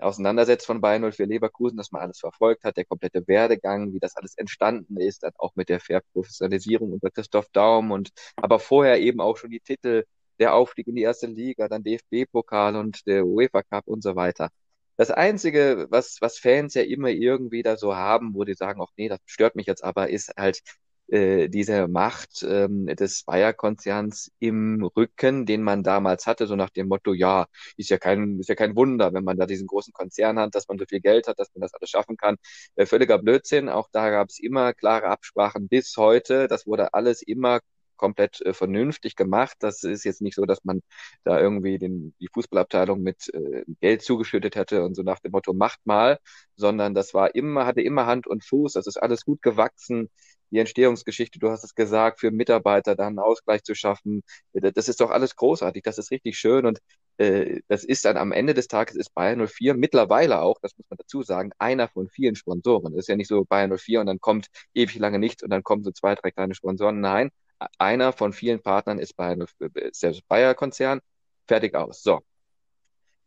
auseinandersetzt von Bayern 04 Leverkusen, dass man alles verfolgt hat, der komplette Werdegang, wie das alles entstanden ist, dann auch mit der Verprofessionalisierung unter Christoph Daum und aber vorher eben auch schon die Titel, der Aufstieg in die erste Liga, dann DFB-Pokal und der UEFA Cup und so weiter. Das Einzige, was, was Fans ja immer irgendwie da so haben, wo die sagen, auch nee, das stört mich jetzt aber, ist halt äh, diese Macht ähm, des Bayer-Konzerns im Rücken, den man damals hatte, so nach dem Motto, ja, ist ja kein, ist ja kein Wunder, wenn man da diesen großen Konzern hat, dass man so viel Geld hat, dass man das alles schaffen kann. Äh, völliger Blödsinn. Auch da gab es immer klare Absprachen bis heute. Das wurde alles immer komplett äh, vernünftig gemacht. Das ist jetzt nicht so, dass man da irgendwie den, die Fußballabteilung mit äh, Geld zugeschüttet hätte und so nach dem Motto, macht mal, sondern das war immer, hatte immer Hand und Fuß. Das ist alles gut gewachsen die Entstehungsgeschichte, du hast es gesagt, für Mitarbeiter dann einen Ausgleich zu schaffen. Das ist doch alles großartig, das ist richtig schön und äh, das ist dann am Ende des Tages ist Bayern 04 mittlerweile auch, das muss man dazu sagen, einer von vielen Sponsoren. Das ist ja nicht so Bayern 04 und dann kommt ewig lange nichts und dann kommen so zwei, drei kleine Sponsoren. Nein, einer von vielen Partnern ist Bayern, ist der Bayer-Konzern. Fertig aus. So.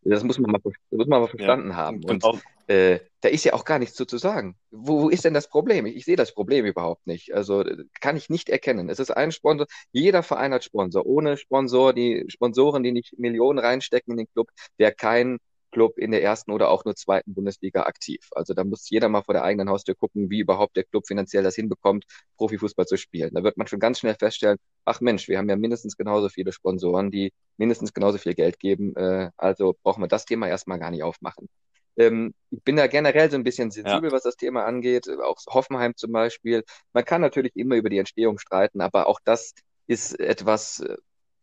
Das muss man mal, muss man mal verstanden ja, haben. Und genau. äh, da ist ja auch gar nichts zu, zu sagen. Wo, wo ist denn das Problem? Ich, ich sehe das Problem überhaupt nicht. Also kann ich nicht erkennen. Es ist ein Sponsor. Jeder Verein hat Sponsor. Ohne Sponsor, die Sponsoren, die nicht Millionen reinstecken in den Club, wäre kein Club in der ersten oder auch nur zweiten Bundesliga aktiv. Also da muss jeder mal vor der eigenen Haustür gucken, wie überhaupt der Club finanziell das hinbekommt, Profifußball zu spielen. Da wird man schon ganz schnell feststellen, ach Mensch, wir haben ja mindestens genauso viele Sponsoren, die mindestens genauso viel Geld geben. Äh, also brauchen wir das Thema erstmal gar nicht aufmachen. Ähm, ich bin da generell so ein bisschen sensibel, ja. was das Thema angeht. Auch Hoffenheim zum Beispiel. Man kann natürlich immer über die Entstehung streiten, aber auch das ist etwas, äh,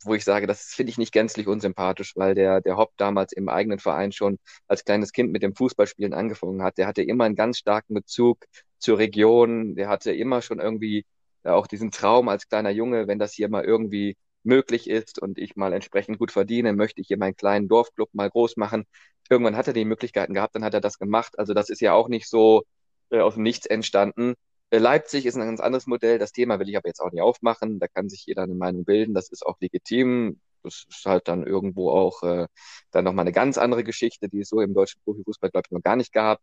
wo ich sage, das finde ich nicht gänzlich unsympathisch, weil der, der Hopp damals im eigenen Verein schon als kleines Kind mit dem Fußballspielen angefangen hat. Der hatte immer einen ganz starken Bezug zur Region. Der hatte immer schon irgendwie auch diesen Traum als kleiner Junge, wenn das hier mal irgendwie möglich ist und ich mal entsprechend gut verdiene, möchte ich hier meinen kleinen Dorfclub mal groß machen. Irgendwann hat er die Möglichkeiten gehabt, dann hat er das gemacht. Also das ist ja auch nicht so äh, aus dem Nichts entstanden. Äh, Leipzig ist ein ganz anderes Modell. Das Thema will ich aber jetzt auch nicht aufmachen. Da kann sich jeder eine Meinung bilden. Das ist auch legitim. Das ist halt dann irgendwo auch äh, dann nochmal eine ganz andere Geschichte, die es so im deutschen Profifußball, glaube ich, noch gar nicht gab.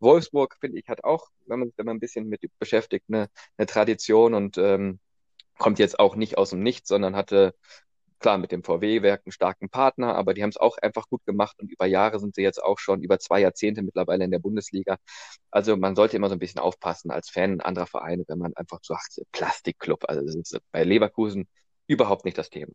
Wolfsburg, finde ich, hat auch, wenn man, wenn man ein bisschen mit beschäftigt, eine, eine Tradition und ähm, kommt jetzt auch nicht aus dem Nichts, sondern hatte klar mit dem VW-Werk einen starken Partner, aber die haben es auch einfach gut gemacht und über Jahre sind sie jetzt auch schon über zwei Jahrzehnte mittlerweile in der Bundesliga. Also man sollte immer so ein bisschen aufpassen als Fan anderer Vereine, wenn man einfach sagt, Plastikclub, also das ist bei Leverkusen überhaupt nicht das Thema.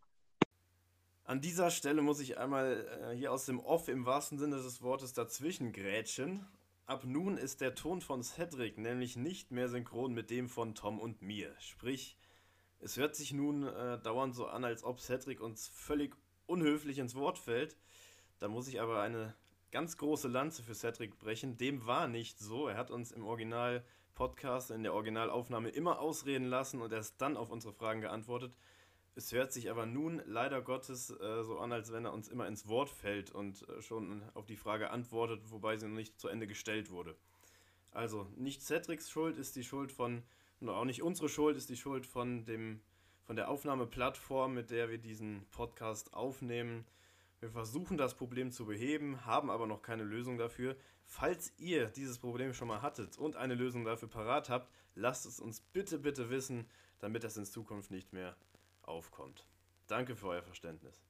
An dieser Stelle muss ich einmal äh, hier aus dem Off im wahrsten Sinne des Wortes dazwischen grätschen. Ab nun ist der Ton von Cedric nämlich nicht mehr synchron mit dem von Tom und mir. Sprich, es hört sich nun äh, dauernd so an, als ob Cedric uns völlig unhöflich ins Wort fällt. Da muss ich aber eine ganz große Lanze für Cedric brechen. Dem war nicht so. Er hat uns im Original-Podcast, in der Originalaufnahme immer ausreden lassen und erst dann auf unsere Fragen geantwortet. Es hört sich aber nun leider Gottes äh, so an, als wenn er uns immer ins Wort fällt und äh, schon auf die Frage antwortet, wobei sie noch nicht zu Ende gestellt wurde. Also, nicht Cedrics Schuld ist die Schuld von und auch nicht unsere Schuld, ist die Schuld von, dem, von der Aufnahmeplattform, mit der wir diesen Podcast aufnehmen. Wir versuchen das Problem zu beheben, haben aber noch keine Lösung dafür. Falls ihr dieses Problem schon mal hattet und eine Lösung dafür parat habt, lasst es uns bitte, bitte wissen, damit das in Zukunft nicht mehr aufkommt. Danke für euer Verständnis.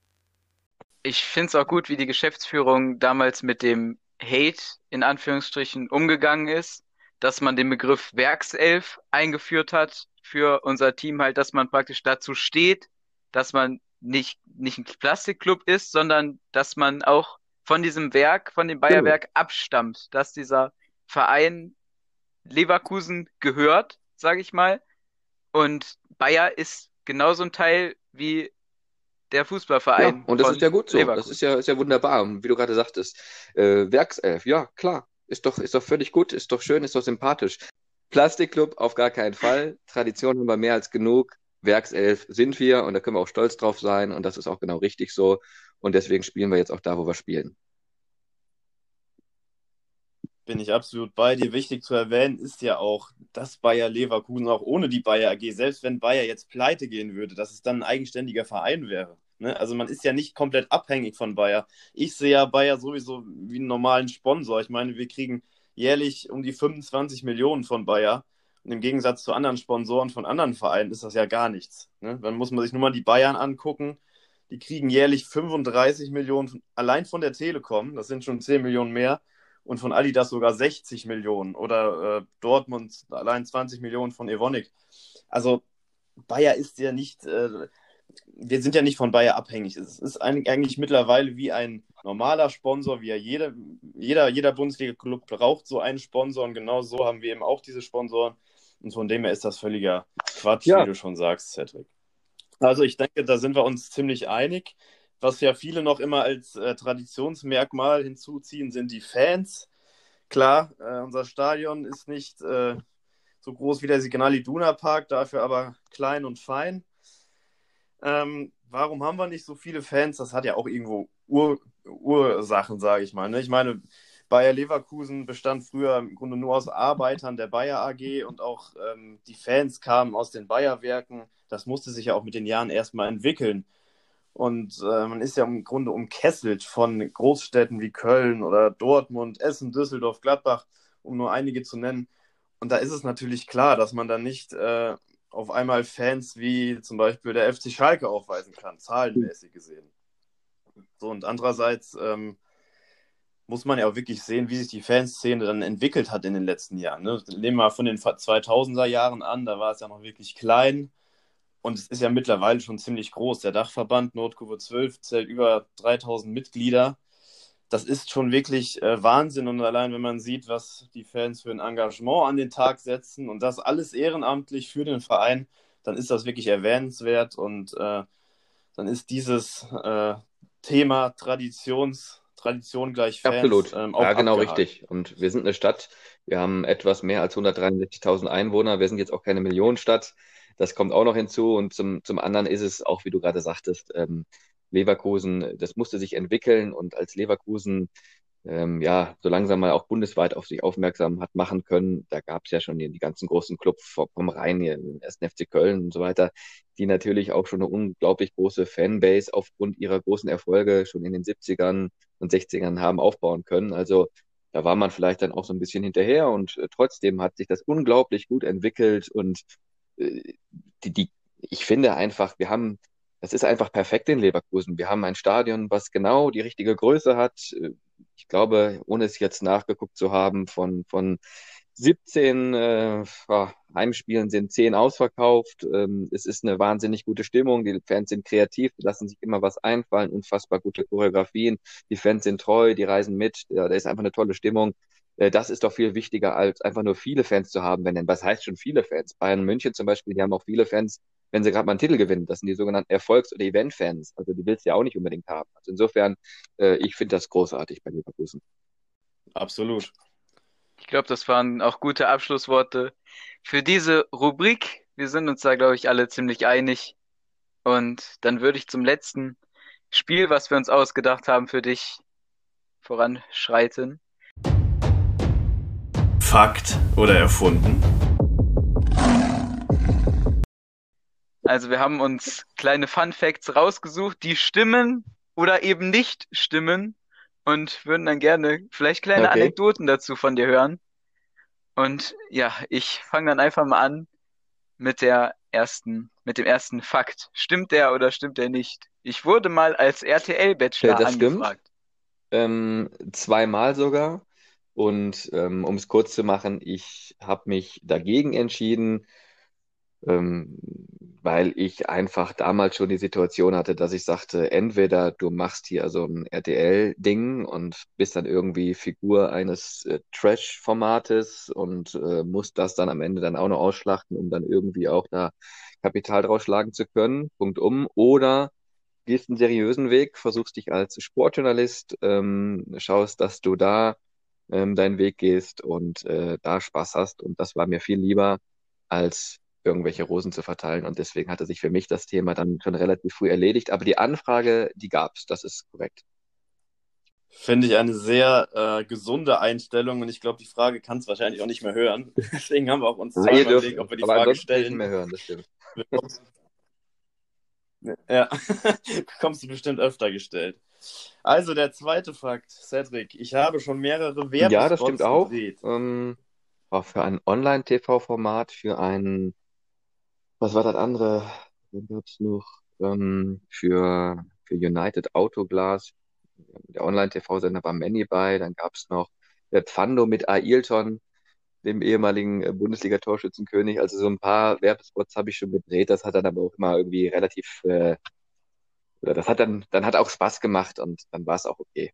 Ich finde es auch gut, wie die Geschäftsführung damals mit dem Hate in Anführungsstrichen umgegangen ist dass man den Begriff Werkself eingeführt hat für unser Team halt, dass man praktisch dazu steht, dass man nicht, nicht ein Plastikclub ist, sondern dass man auch von diesem Werk, von dem Bayerwerk genau. abstammt, dass dieser Verein Leverkusen gehört, sage ich mal. Und Bayer ist genauso ein Teil wie der Fußballverein. Ja, und das ist ja gut so. Leverkusen. Das ist ja, ist ja wunderbar. Und wie du gerade sagtest, äh, Werkself, ja, klar. Ist doch, ist doch völlig gut, ist doch schön, ist doch sympathisch. Plastikclub auf gar keinen Fall. Tradition haben wir mehr als genug. Werkself sind wir und da können wir auch stolz drauf sein und das ist auch genau richtig so. Und deswegen spielen wir jetzt auch da, wo wir spielen. Bin ich absolut bei dir. Wichtig zu erwähnen ist ja auch, dass Bayer Leverkusen auch ohne die Bayer AG, selbst wenn Bayer jetzt pleite gehen würde, dass es dann ein eigenständiger Verein wäre. Ne? Also man ist ja nicht komplett abhängig von Bayer. Ich sehe ja Bayer sowieso wie einen normalen Sponsor. Ich meine, wir kriegen jährlich um die 25 Millionen von Bayer. Und im Gegensatz zu anderen Sponsoren von anderen Vereinen ist das ja gar nichts. Ne? Dann muss man sich nur mal die Bayern angucken. Die kriegen jährlich 35 Millionen allein von der Telekom. Das sind schon 10 Millionen mehr. Und von Adidas sogar 60 Millionen. Oder äh, Dortmund allein 20 Millionen von Evonik. Also Bayer ist ja nicht, äh, wir sind ja nicht von Bayer abhängig. Es ist eigentlich mittlerweile wie ein normaler Sponsor, wie ja jeder, jeder, jeder Bundesliga-Club braucht so einen Sponsor und genau so haben wir eben auch diese Sponsoren. Und von dem her ist das völliger Quatsch, ja. wie du schon sagst, Cedric. Also ich denke, da sind wir uns ziemlich einig. Was ja viele noch immer als äh, Traditionsmerkmal hinzuziehen, sind die Fans. Klar, äh, unser Stadion ist nicht äh, so groß wie der Signal Iduna Park, dafür aber klein und fein. Ähm, warum haben wir nicht so viele Fans? Das hat ja auch irgendwo Ur Ursachen, sage ich mal. Ne? Ich meine, Bayer Leverkusen bestand früher im Grunde nur aus Arbeitern der Bayer AG und auch ähm, die Fans kamen aus den Bayerwerken. Das musste sich ja auch mit den Jahren erstmal entwickeln. Und äh, man ist ja im Grunde umkesselt von Großstädten wie Köln oder Dortmund, Essen, Düsseldorf, Gladbach, um nur einige zu nennen. Und da ist es natürlich klar, dass man dann nicht äh, auf einmal Fans wie zum Beispiel der FC Schalke aufweisen kann, zahlenmäßig gesehen. So, und andererseits ähm, muss man ja auch wirklich sehen, wie sich die Fanszene dann entwickelt hat in den letzten Jahren. Ne? Nehmen wir mal von den 2000er Jahren an, da war es ja noch wirklich klein und es ist ja mittlerweile schon ziemlich groß. Der Dachverband Nordkurve 12 zählt über 3000 Mitglieder das ist schon wirklich äh, Wahnsinn. Und allein, wenn man sieht, was die Fans für ein Engagement an den Tag setzen und das alles ehrenamtlich für den Verein, dann ist das wirklich erwähnenswert. Und äh, dann ist dieses äh, Thema Traditions, Tradition gleich Fans. Absolut. Ähm, ja, genau abgehakt. richtig. Und wir sind eine Stadt. Wir haben etwas mehr als 163.000 Einwohner. Wir sind jetzt auch keine Millionenstadt. das kommt auch noch hinzu. Und zum, zum anderen ist es auch, wie du gerade sagtest, ähm, Leverkusen, das musste sich entwickeln und als Leverkusen ähm, ja so langsam mal auch bundesweit auf sich aufmerksam hat machen können, da gab es ja schon die, die ganzen großen Clubs vom, Rhein, hier, den 1. FC Köln und so weiter, die natürlich auch schon eine unglaublich große Fanbase aufgrund ihrer großen Erfolge schon in den 70ern und 60ern haben aufbauen können. Also da war man vielleicht dann auch so ein bisschen hinterher und äh, trotzdem hat sich das unglaublich gut entwickelt und äh, die, die, ich finde einfach, wir haben das ist einfach perfekt in Leverkusen. Wir haben ein Stadion, was genau die richtige Größe hat. Ich glaube, ohne es jetzt nachgeguckt zu haben, von, von 17 äh, Heimspielen sind 10 ausverkauft. Ähm, es ist eine wahnsinnig gute Stimmung. Die Fans sind kreativ, lassen sich immer was einfallen, unfassbar gute Choreografien. Die Fans sind treu, die reisen mit. Ja, da ist einfach eine tolle Stimmung. Äh, das ist doch viel wichtiger, als einfach nur viele Fans zu haben. Wenn denn, was heißt schon viele Fans? Bayern München zum Beispiel, die haben auch viele Fans, wenn sie gerade mal einen Titel gewinnen. Das sind die sogenannten Erfolgs- oder Event-Fans. Also die willst du ja auch nicht unbedingt haben. Also insofern, äh, ich finde das großartig bei Leverkusen. Absolut. Ich glaube, das waren auch gute Abschlussworte für diese Rubrik. Wir sind uns da, glaube ich, alle ziemlich einig. Und dann würde ich zum letzten Spiel, was wir uns ausgedacht haben, für dich voranschreiten. Fakt oder erfunden? Also wir haben uns kleine Fun Facts rausgesucht, die stimmen oder eben nicht stimmen und würden dann gerne vielleicht kleine Okay. Anekdoten dazu von dir hören. Und ja, ich fange dann einfach mal an mit der ersten, mit dem ersten Fakt. Stimmt der oder stimmt der nicht? Ich wurde mal als RTL-Bachelor Ja, angefragt. Ähm, zweimal sogar. Und ähm, um es kurz zu machen, ich habe mich dagegen entschieden, ähm, weil ich einfach damals schon die Situation hatte, dass ich sagte, entweder du machst hier so ein RTL-Ding und bist dann irgendwie Figur eines äh, Trash-Formates und äh, musst das dann am Ende dann auch noch ausschlachten, um dann irgendwie auch da Kapital draus schlagen zu können. Punkt um. Oder gehst einen seriösen Weg, versuchst dich als Sportjournalist, ähm, schaust, dass du da ähm, deinen Weg gehst und äh, da Spaß hast. Und das war mir viel lieber, als irgendwelche Rosen zu verteilen. Und deswegen hatte sich für mich das Thema dann schon relativ früh erledigt. Aber die Anfrage, die gab's, das ist korrekt. Finde ich eine sehr äh, gesunde Einstellung und ich glaube, die Frage kannst du wahrscheinlich auch nicht mehr hören. Deswegen haben wir auch uns zweimal dürft, überlegt, ob wir die Frage ich nicht stellen. mehr hören, das stimmt. Ja, bekommst du bestimmt öfter gestellt. Also der zweite Fakt, Cedric. Ich habe schon mehrere Ja, das Werbespots stimmt auch. Ähm, war für ein Online-TV-Format, für ein, was war das andere? Wen gab's noch? Ähm, für, für United Autoglas. Der Online-TV-Sender war Manny bei. Dann gab's noch äh, Pfando mit Ailton, dem ehemaligen äh, Bundesliga-Torschützenkönig. Also so ein paar Werbespots habe ich schon gedreht. Das hat dann aber auch immer irgendwie relativ, äh, oder das hat dann, dann hat auch Spaß gemacht und dann war es auch okay.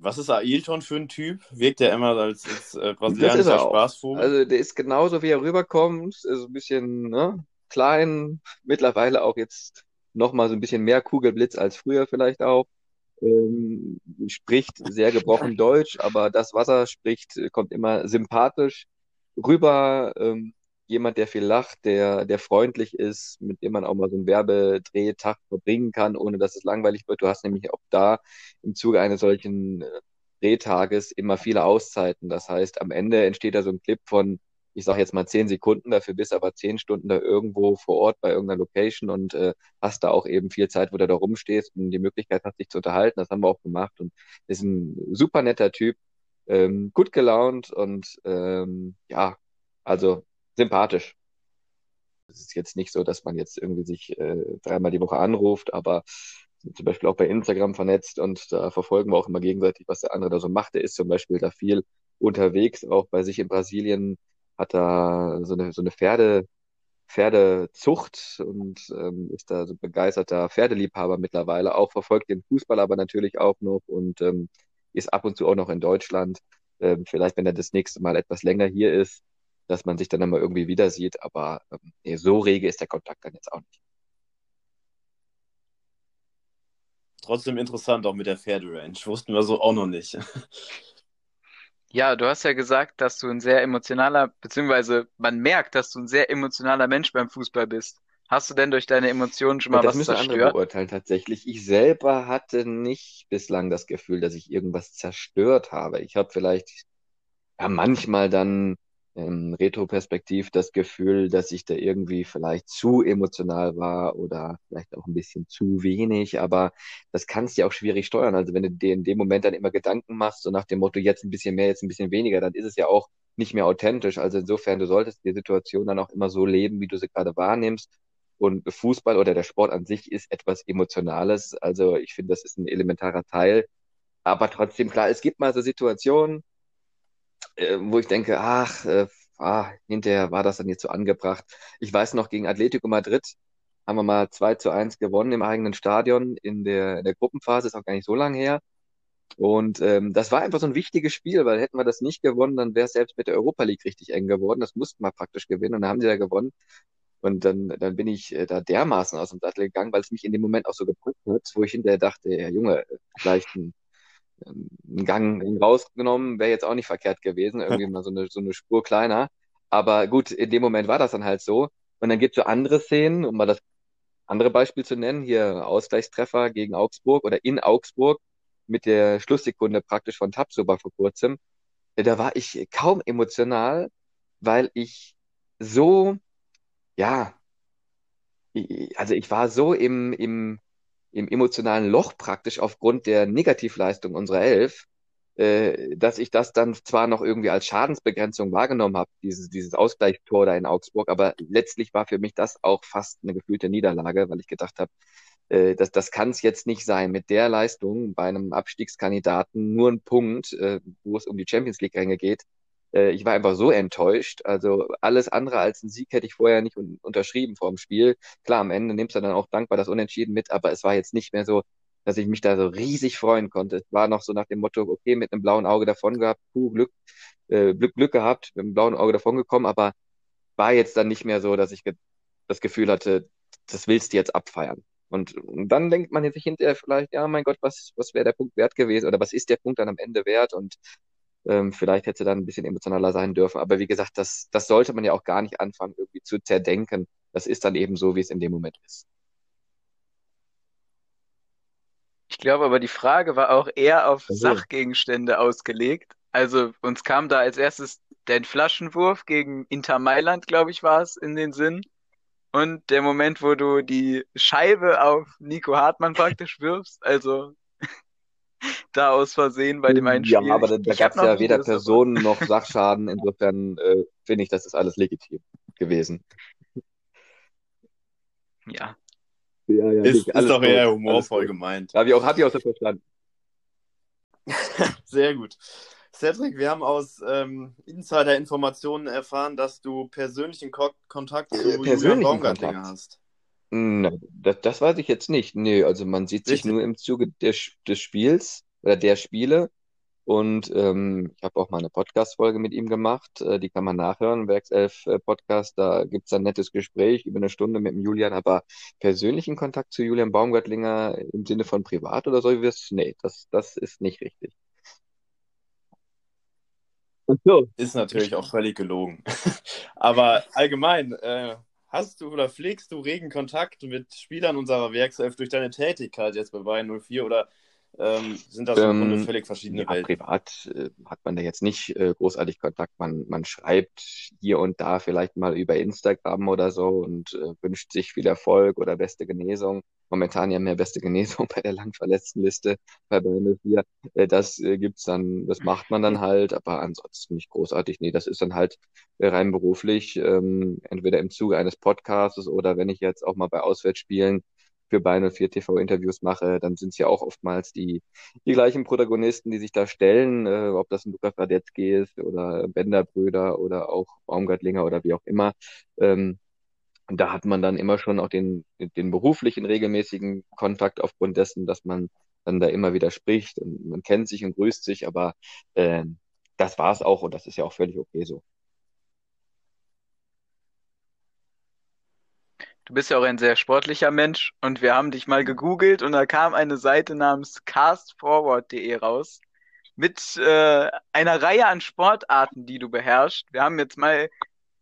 Was ist Ailton für ein Typ? Wirkt er immer als, als äh, brasilianischer er. Spaßvogel? Also der ist genauso, wie er rüberkommt, ist ein bisschen ne, klein, mittlerweile auch jetzt nochmal so ein bisschen mehr Kugelblitz als früher vielleicht auch. Ähm, spricht sehr gebrochen Deutsch, aber das, was er spricht, kommt immer sympathisch rüber. Ähm, jemand, der viel lacht, der, der freundlich ist, mit dem man auch mal so einen Werbedrehtag verbringen kann, ohne dass es langweilig wird. Du hast nämlich auch da im Zuge eines solchen äh, Drehtages immer viele Auszeiten. Das heißt, am Ende entsteht da so ein Clip von, ich sage jetzt mal zehn Sekunden, dafür bist aber zehn Stunden da irgendwo vor Ort bei irgendeiner Location und äh, hast da auch eben viel Zeit, wo du da rumstehst und die Möglichkeit hast, dich zu unterhalten. Das haben wir auch gemacht und ist ein super netter Typ, ähm, gut gelaunt und ähm, ja, also sympathisch. Es ist jetzt nicht so, dass man jetzt irgendwie sich äh, dreimal die Woche anruft, aber zum Beispiel auch bei Instagram vernetzt und da verfolgen wir auch immer gegenseitig, was der andere da so macht. Der ist zum Beispiel da viel unterwegs, auch bei sich in Brasilien hat da so eine, so eine Pferde, Pferdezucht und ähm, ist da so begeisterter Pferdeliebhaber mittlerweile, auch verfolgt den Fußball aber natürlich auch noch und ähm, ist ab und zu auch noch in Deutschland. Ähm, vielleicht, wenn er das nächste Mal etwas länger hier ist, dass man sich dann einmal irgendwie wieder sieht, aber ähm, nee, so rege ist der Kontakt dann jetzt auch nicht. Trotzdem interessant auch mit der Pferderanch. Wussten wir so auch noch nicht. Ja, du hast ja gesagt, dass du ein sehr emotionaler, beziehungsweise man merkt, dass du ein sehr emotionaler Mensch beim Fußball bist. Hast du denn durch deine Emotionen schon Ja, mal das was müssen andere zerstört? beurteilen tatsächlich. Ich selber hatte nicht bislang das Gefühl, dass ich irgendwas zerstört habe. Ich habe vielleicht ja manchmal dann ähm, retroperspektiv das Gefühl, dass ich da irgendwie vielleicht zu emotional war oder vielleicht auch ein bisschen zu wenig, aber das kannst du ja auch schwierig steuern. Also wenn du dir in dem Moment dann immer Gedanken machst, so nach dem Motto, jetzt ein bisschen mehr, jetzt ein bisschen weniger, dann ist es ja auch nicht mehr authentisch. Also insofern, du solltest die Situation dann auch immer so leben, wie du sie gerade wahrnimmst. Und Fußball oder der Sport an sich ist etwas Emotionales. Also ich finde, das ist ein elementarer Teil. Aber trotzdem, klar, es gibt mal so Situationen, äh, wo ich denke, ach, äh, ah, hinterher war das dann jetzt so angebracht. Ich weiß noch, gegen Atletico Madrid haben wir mal 2 zu eins gewonnen im eigenen Stadion in der, in der Gruppenphase, ist auch gar nicht so lange her. Und ähm, das war einfach so ein wichtiges Spiel, weil hätten wir das nicht gewonnen, dann wäre es selbst mit der Europa League richtig eng geworden. Das mussten wir praktisch gewinnen und dann haben sie da gewonnen. Und dann, dann bin ich äh, da dermaßen aus dem Sattel gegangen, weil es mich in dem Moment auch so gepackt hat, wo ich hinterher dachte, ja, Junge, vielleicht ein einen Gang rausgenommen, wäre jetzt auch nicht verkehrt gewesen, irgendwie mal so eine, so eine Spur kleiner. Aber gut, in dem Moment war das dann halt so. Und dann gibt es so andere Szenen, um mal das andere Beispiel zu nennen, hier Ausgleichstreffer gegen Augsburg oder in Augsburg mit der Schlusssekunde praktisch von Tabsoba vor kurzem. Da war ich kaum emotional, weil ich so, ja, also ich war so im, im, im emotionalen Loch praktisch aufgrund der Negativleistung unserer Elf, äh, dass ich das dann zwar noch irgendwie als Schadensbegrenzung wahrgenommen habe, dieses, dieses Ausgleichstor da in Augsburg, aber letztlich war für mich das auch fast eine gefühlte Niederlage, weil ich gedacht habe, äh, das, das kann es jetzt nicht sein, mit der Leistung bei einem Abstiegskandidaten nur ein Punkt, äh, wo es um die Champions League-Ränge geht, äh, ich war einfach so enttäuscht. Also alles andere als ein Sieg hätte ich vorher nicht un unterschrieben vor dem Spiel. Klar, am Ende nimmst du dann auch dankbar das Unentschieden mit, aber es war jetzt nicht mehr so, dass ich mich da so riesig freuen konnte. Es war noch so nach dem Motto, okay, mit einem blauen Auge davon gehabt, puh, Glück, äh, Glück, Glück gehabt, mit einem blauen Auge davon gekommen, aber war jetzt dann nicht mehr so, dass ich ge das Gefühl hatte, das willst du jetzt abfeiern. Und, und dann denkt man sich hinterher vielleicht, ja, mein Gott, was, was wäre der Punkt wert gewesen oder was ist der Punkt dann am Ende wert? Und ähm, vielleicht hätte dann ein bisschen emotionaler sein dürfen. Aber wie gesagt, das, das sollte man ja auch gar nicht anfangen, irgendwie zu zerdenken. Das ist dann eben so, wie es in dem Moment ist. Ich glaube aber, die Frage war auch eher auf Also, Sachgegenstände ausgelegt. Also uns kam da als erstes dein Flaschenwurf gegen Inter Mailand, glaube ich, war es, in den Sinn. Und der Moment, wo du die Scheibe auf Nico Hartmann praktisch wirfst. Also da aus Versehen bei dem einen ja, Spiel. aber Ich, da, da gab es ja weder. Personen noch Sachschaden. Insofern äh, finde ich, das ist alles legitim gewesen. Ja. Ja, ja, Ist, ist doch eher humorvoll gemeint. Habe ich auch, hab ich auch so verstanden. Sehr gut. Cedric, wir haben aus ähm, Insider-Informationen erfahren, dass du persönlichen Ko Kontakt zu Äh, Julian persönlichen Baumgartlinger Kontakt. hast. Na, das, das weiß ich jetzt nicht. Nee, also man sieht sich Richtig. nur im Zuge des, des Spiels oder der Spiele. Und ähm, ich habe auch mal eine Podcast-Folge mit ihm gemacht. Äh, die kann man nachhören, Werkself äh, Podcast. Da gibt's ein nettes Gespräch über eine Stunde mit dem Julian. Aber persönlichen Kontakt zu Julian Baumgartlinger im Sinne von privat oder so, wie wir's? Nee, das, das ist nicht richtig. So. Ist natürlich auch völlig gelogen. Aber allgemein, äh, hast du oder pflegst du regen Kontakt mit Spielern unserer Werkself durch deine Tätigkeit jetzt bei Bayern 04 oder ähm, sind das im Grunde Ähm, völlig verschiedene ja, Welten? privat äh, hat man da jetzt nicht äh, großartig Kontakt. Man, man schreibt hier und da vielleicht mal über Instagram oder so und äh, wünscht sich viel Erfolg oder beste Genesung. Momentan ja mehr beste Genesung bei der Langverletztenliste bei Bayern 04. Äh, das äh, gibt's dann, das macht man dann halt, aber ansonsten nicht großartig. Nee, das ist dann halt äh, rein beruflich, ähm, entweder im Zuge eines Podcasts oder wenn ich jetzt auch mal bei Auswärtsspielen für Bayern 04 TV-Interviews mache, dann sind es ja auch oftmals die, die gleichen Protagonisten, die sich da stellen, äh, ob das ein Lukas Radetzky ist oder Bender-Brüder oder auch Baumgartlinger oder wie auch immer. Ähm, und da hat man dann immer schon auch den, den beruflichen regelmäßigen Kontakt aufgrund dessen, dass man dann da immer wieder spricht und man kennt sich und grüßt sich, aber äh, das war's auch und das ist ja auch völlig okay so. Du bist ja auch ein sehr sportlicher Mensch und wir haben dich mal gegoogelt und da kam eine Seite namens castforward.de raus. mit äh, einer Reihe an Sportarten, die du beherrschst. Wir haben jetzt mal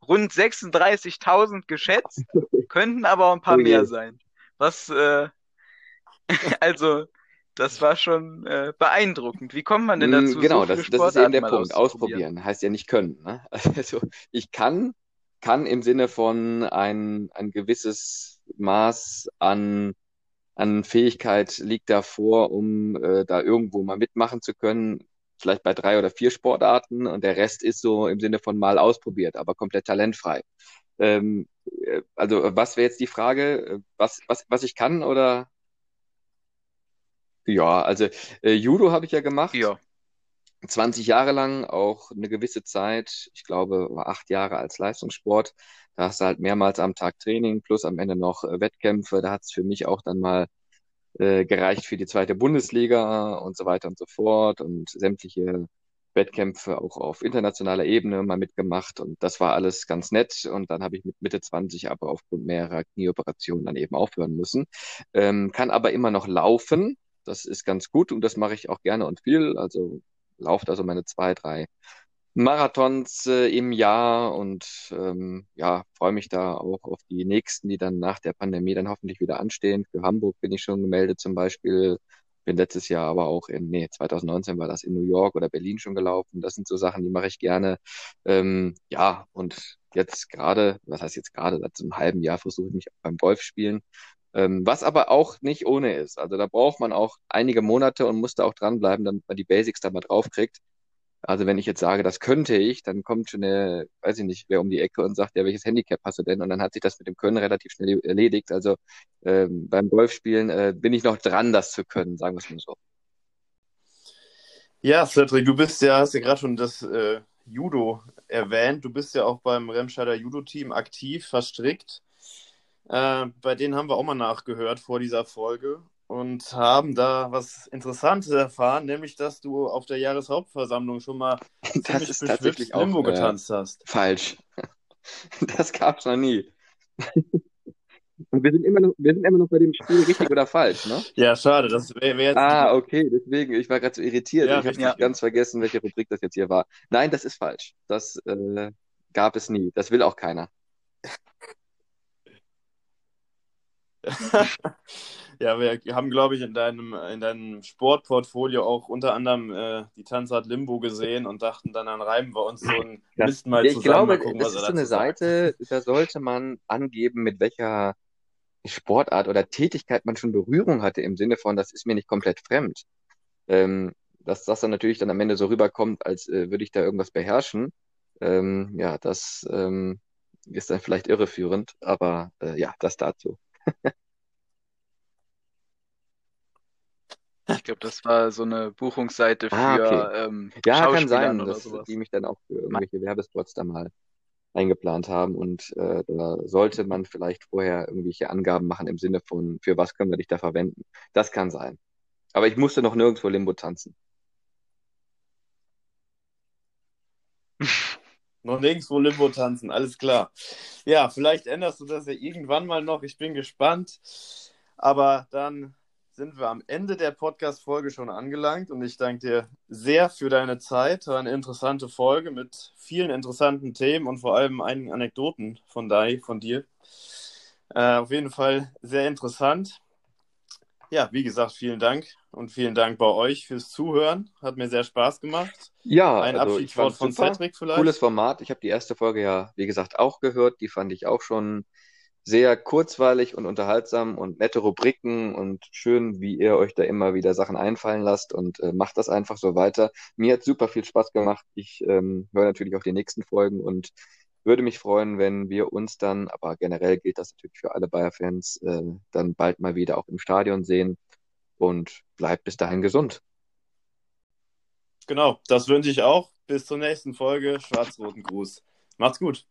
rund 36.000 geschätzt, könnten aber auch ein paar Oh mehr sein. Was, äh, also, das war schon äh, beeindruckend. Wie kommt man denn Mm, dazu, Genau, so das, das ist eben der Punkt. Ausprobieren heißt ja nicht können. Ne? Also ich kann, kann im Sinne von ein, ein gewisses Maß an, an Fähigkeit liegt davor, um äh, da irgendwo mal mitmachen zu können. Vielleicht bei drei oder vier Sportarten und der Rest ist so im Sinne von mal ausprobiert, aber komplett talentfrei. Ähm, äh, also was wäre jetzt die Frage, was, was, was ich kann oder? Ja, also äh, Judo habe ich ja gemacht. Ja, 20 Jahre lang, auch eine gewisse Zeit, ich glaube, war acht Jahre als Leistungssport. Da hast du halt mehrmals am Tag Training plus am Ende noch äh, Wettkämpfe. Da hat es für mich auch dann mal äh, gereicht für die zweite Bundesliga und so weiter und so fort und sämtliche Wettkämpfe auch auf internationaler Ebene mal mitgemacht und das war alles ganz nett und dann habe ich mit Mitte 20 aber aufgrund mehrerer Knieoperationen dann eben aufhören müssen. Ähm, kann aber immer noch laufen. Das ist ganz gut und das mache ich auch gerne und viel. Also laufe also meine zwei, drei Marathons äh, im Jahr und ähm, ja, freue mich da auch auf die nächsten, die dann nach der Pandemie dann hoffentlich wieder anstehen. Für Hamburg bin ich schon gemeldet zum Beispiel. Bin letztes Jahr aber auch in, nee, 2019 war das in New York oder Berlin schon gelaufen. Das sind so Sachen, die mache ich gerne. Ähm, ja, und jetzt gerade, was heißt jetzt gerade, seit so einem halben Jahr versuche ich mich auch beim Golfspielen. Ähm, was aber auch nicht ohne ist. Also da braucht man auch einige Monate und muss da auch dranbleiben, damit man die Basics da mal draufkriegt. Also wenn ich jetzt sage, das könnte ich, dann kommt schon eine, weiß ich nicht, wer um die Ecke und sagt, ja, welches Handicap hast du denn? Und dann hat sich das mit dem Können relativ schnell erledigt. Also ähm, beim Golfspielen äh, bin ich noch dran, das zu können, sagen wir es mal so. Ja, Cedric, du bist ja, hast ja gerade schon das äh, Judo erwähnt. Du bist ja auch beim Remscheider Judo-Team aktiv, verstrickt. Äh, bei denen haben wir auch mal nachgehört vor dieser Folge und haben da was Interessantes erfahren, nämlich dass du auf der Jahreshauptversammlung schon mal Das ist tatsächlich auch Limbo äh, getanzt hast. falsch. Das gab's noch nie. Und wir sind immer noch, wir sind immer noch bei dem Spiel richtig oder falsch, ne? Ja, schade, das wäre wär jetzt. Ah, okay, deswegen, ich war gerade so irritiert. Ja, ich habe. Ja. ganz vergessen, welche Rubrik das jetzt hier war. Nein, das ist falsch. Das äh, gab es nie. Das will auch keiner. Ja, wir haben, glaube ich, in deinem, in deinem Sportportfolio auch unter anderem äh, die Tanzart Limbo gesehen und dachten, dann, dann reiben wir uns so ein Ja. Mist mal ich zusammen, glaube, mal gucken, das ist so eine sagt. Seite, da sollte man angeben, mit welcher Sportart oder Tätigkeit man schon Berührung hatte, im Sinne von, das ist mir nicht komplett fremd. Ähm, dass das dann natürlich dann am Ende so rüberkommt, als äh, würde ich da irgendwas beherrschen. Ähm, ja, das ähm, ist dann vielleicht irreführend, aber äh, ja, das dazu. Ich glaube, das war so eine Buchungsseite für Ah, okay. ähm, Ja, kann Schauspielern sein, oder dass sowas. die mich dann auch für irgendwelche Werbespots da mal eingeplant haben und äh, da sollte man vielleicht vorher irgendwelche Angaben machen im Sinne von, für was können wir dich da verwenden. Das kann sein. Aber ich musste noch nirgendwo Limbo tanzen. Noch nirgendwo Limbo tanzen, alles klar. Ja, vielleicht änderst du das ja irgendwann mal noch. Ich bin gespannt. Aber dann sind wir am Ende der Podcast-Folge schon angelangt und ich danke dir sehr für deine Zeit. War eine interessante Folge mit vielen interessanten Themen und vor allem einigen Anekdoten von, Dai, von dir. Äh, auf jeden Fall sehr interessant. Ja, wie gesagt, vielen Dank und vielen Dank bei euch fürs Zuhören. Hat mir sehr Spaß gemacht. Ja, Ein also Abschiedswort von super. Cedric vielleicht. Cooles Format. Ich habe die erste Folge ja, wie gesagt, auch gehört. Die fand ich auch schon sehr kurzweilig und unterhaltsam und nette Rubriken und schön, wie ihr euch da immer wieder Sachen einfallen lasst und äh, macht das einfach so weiter. Mir hat super viel Spaß gemacht. Ich ähm, höre natürlich auch die nächsten Folgen und würde mich freuen, wenn wir uns dann, aber generell gilt das natürlich für alle Bayer-Fans, äh, dann bald mal wieder auch im Stadion sehen und bleibt bis dahin gesund. Genau, das wünsche ich auch. Bis zur nächsten Folge. Schwarz-roten Gruß. Macht's gut.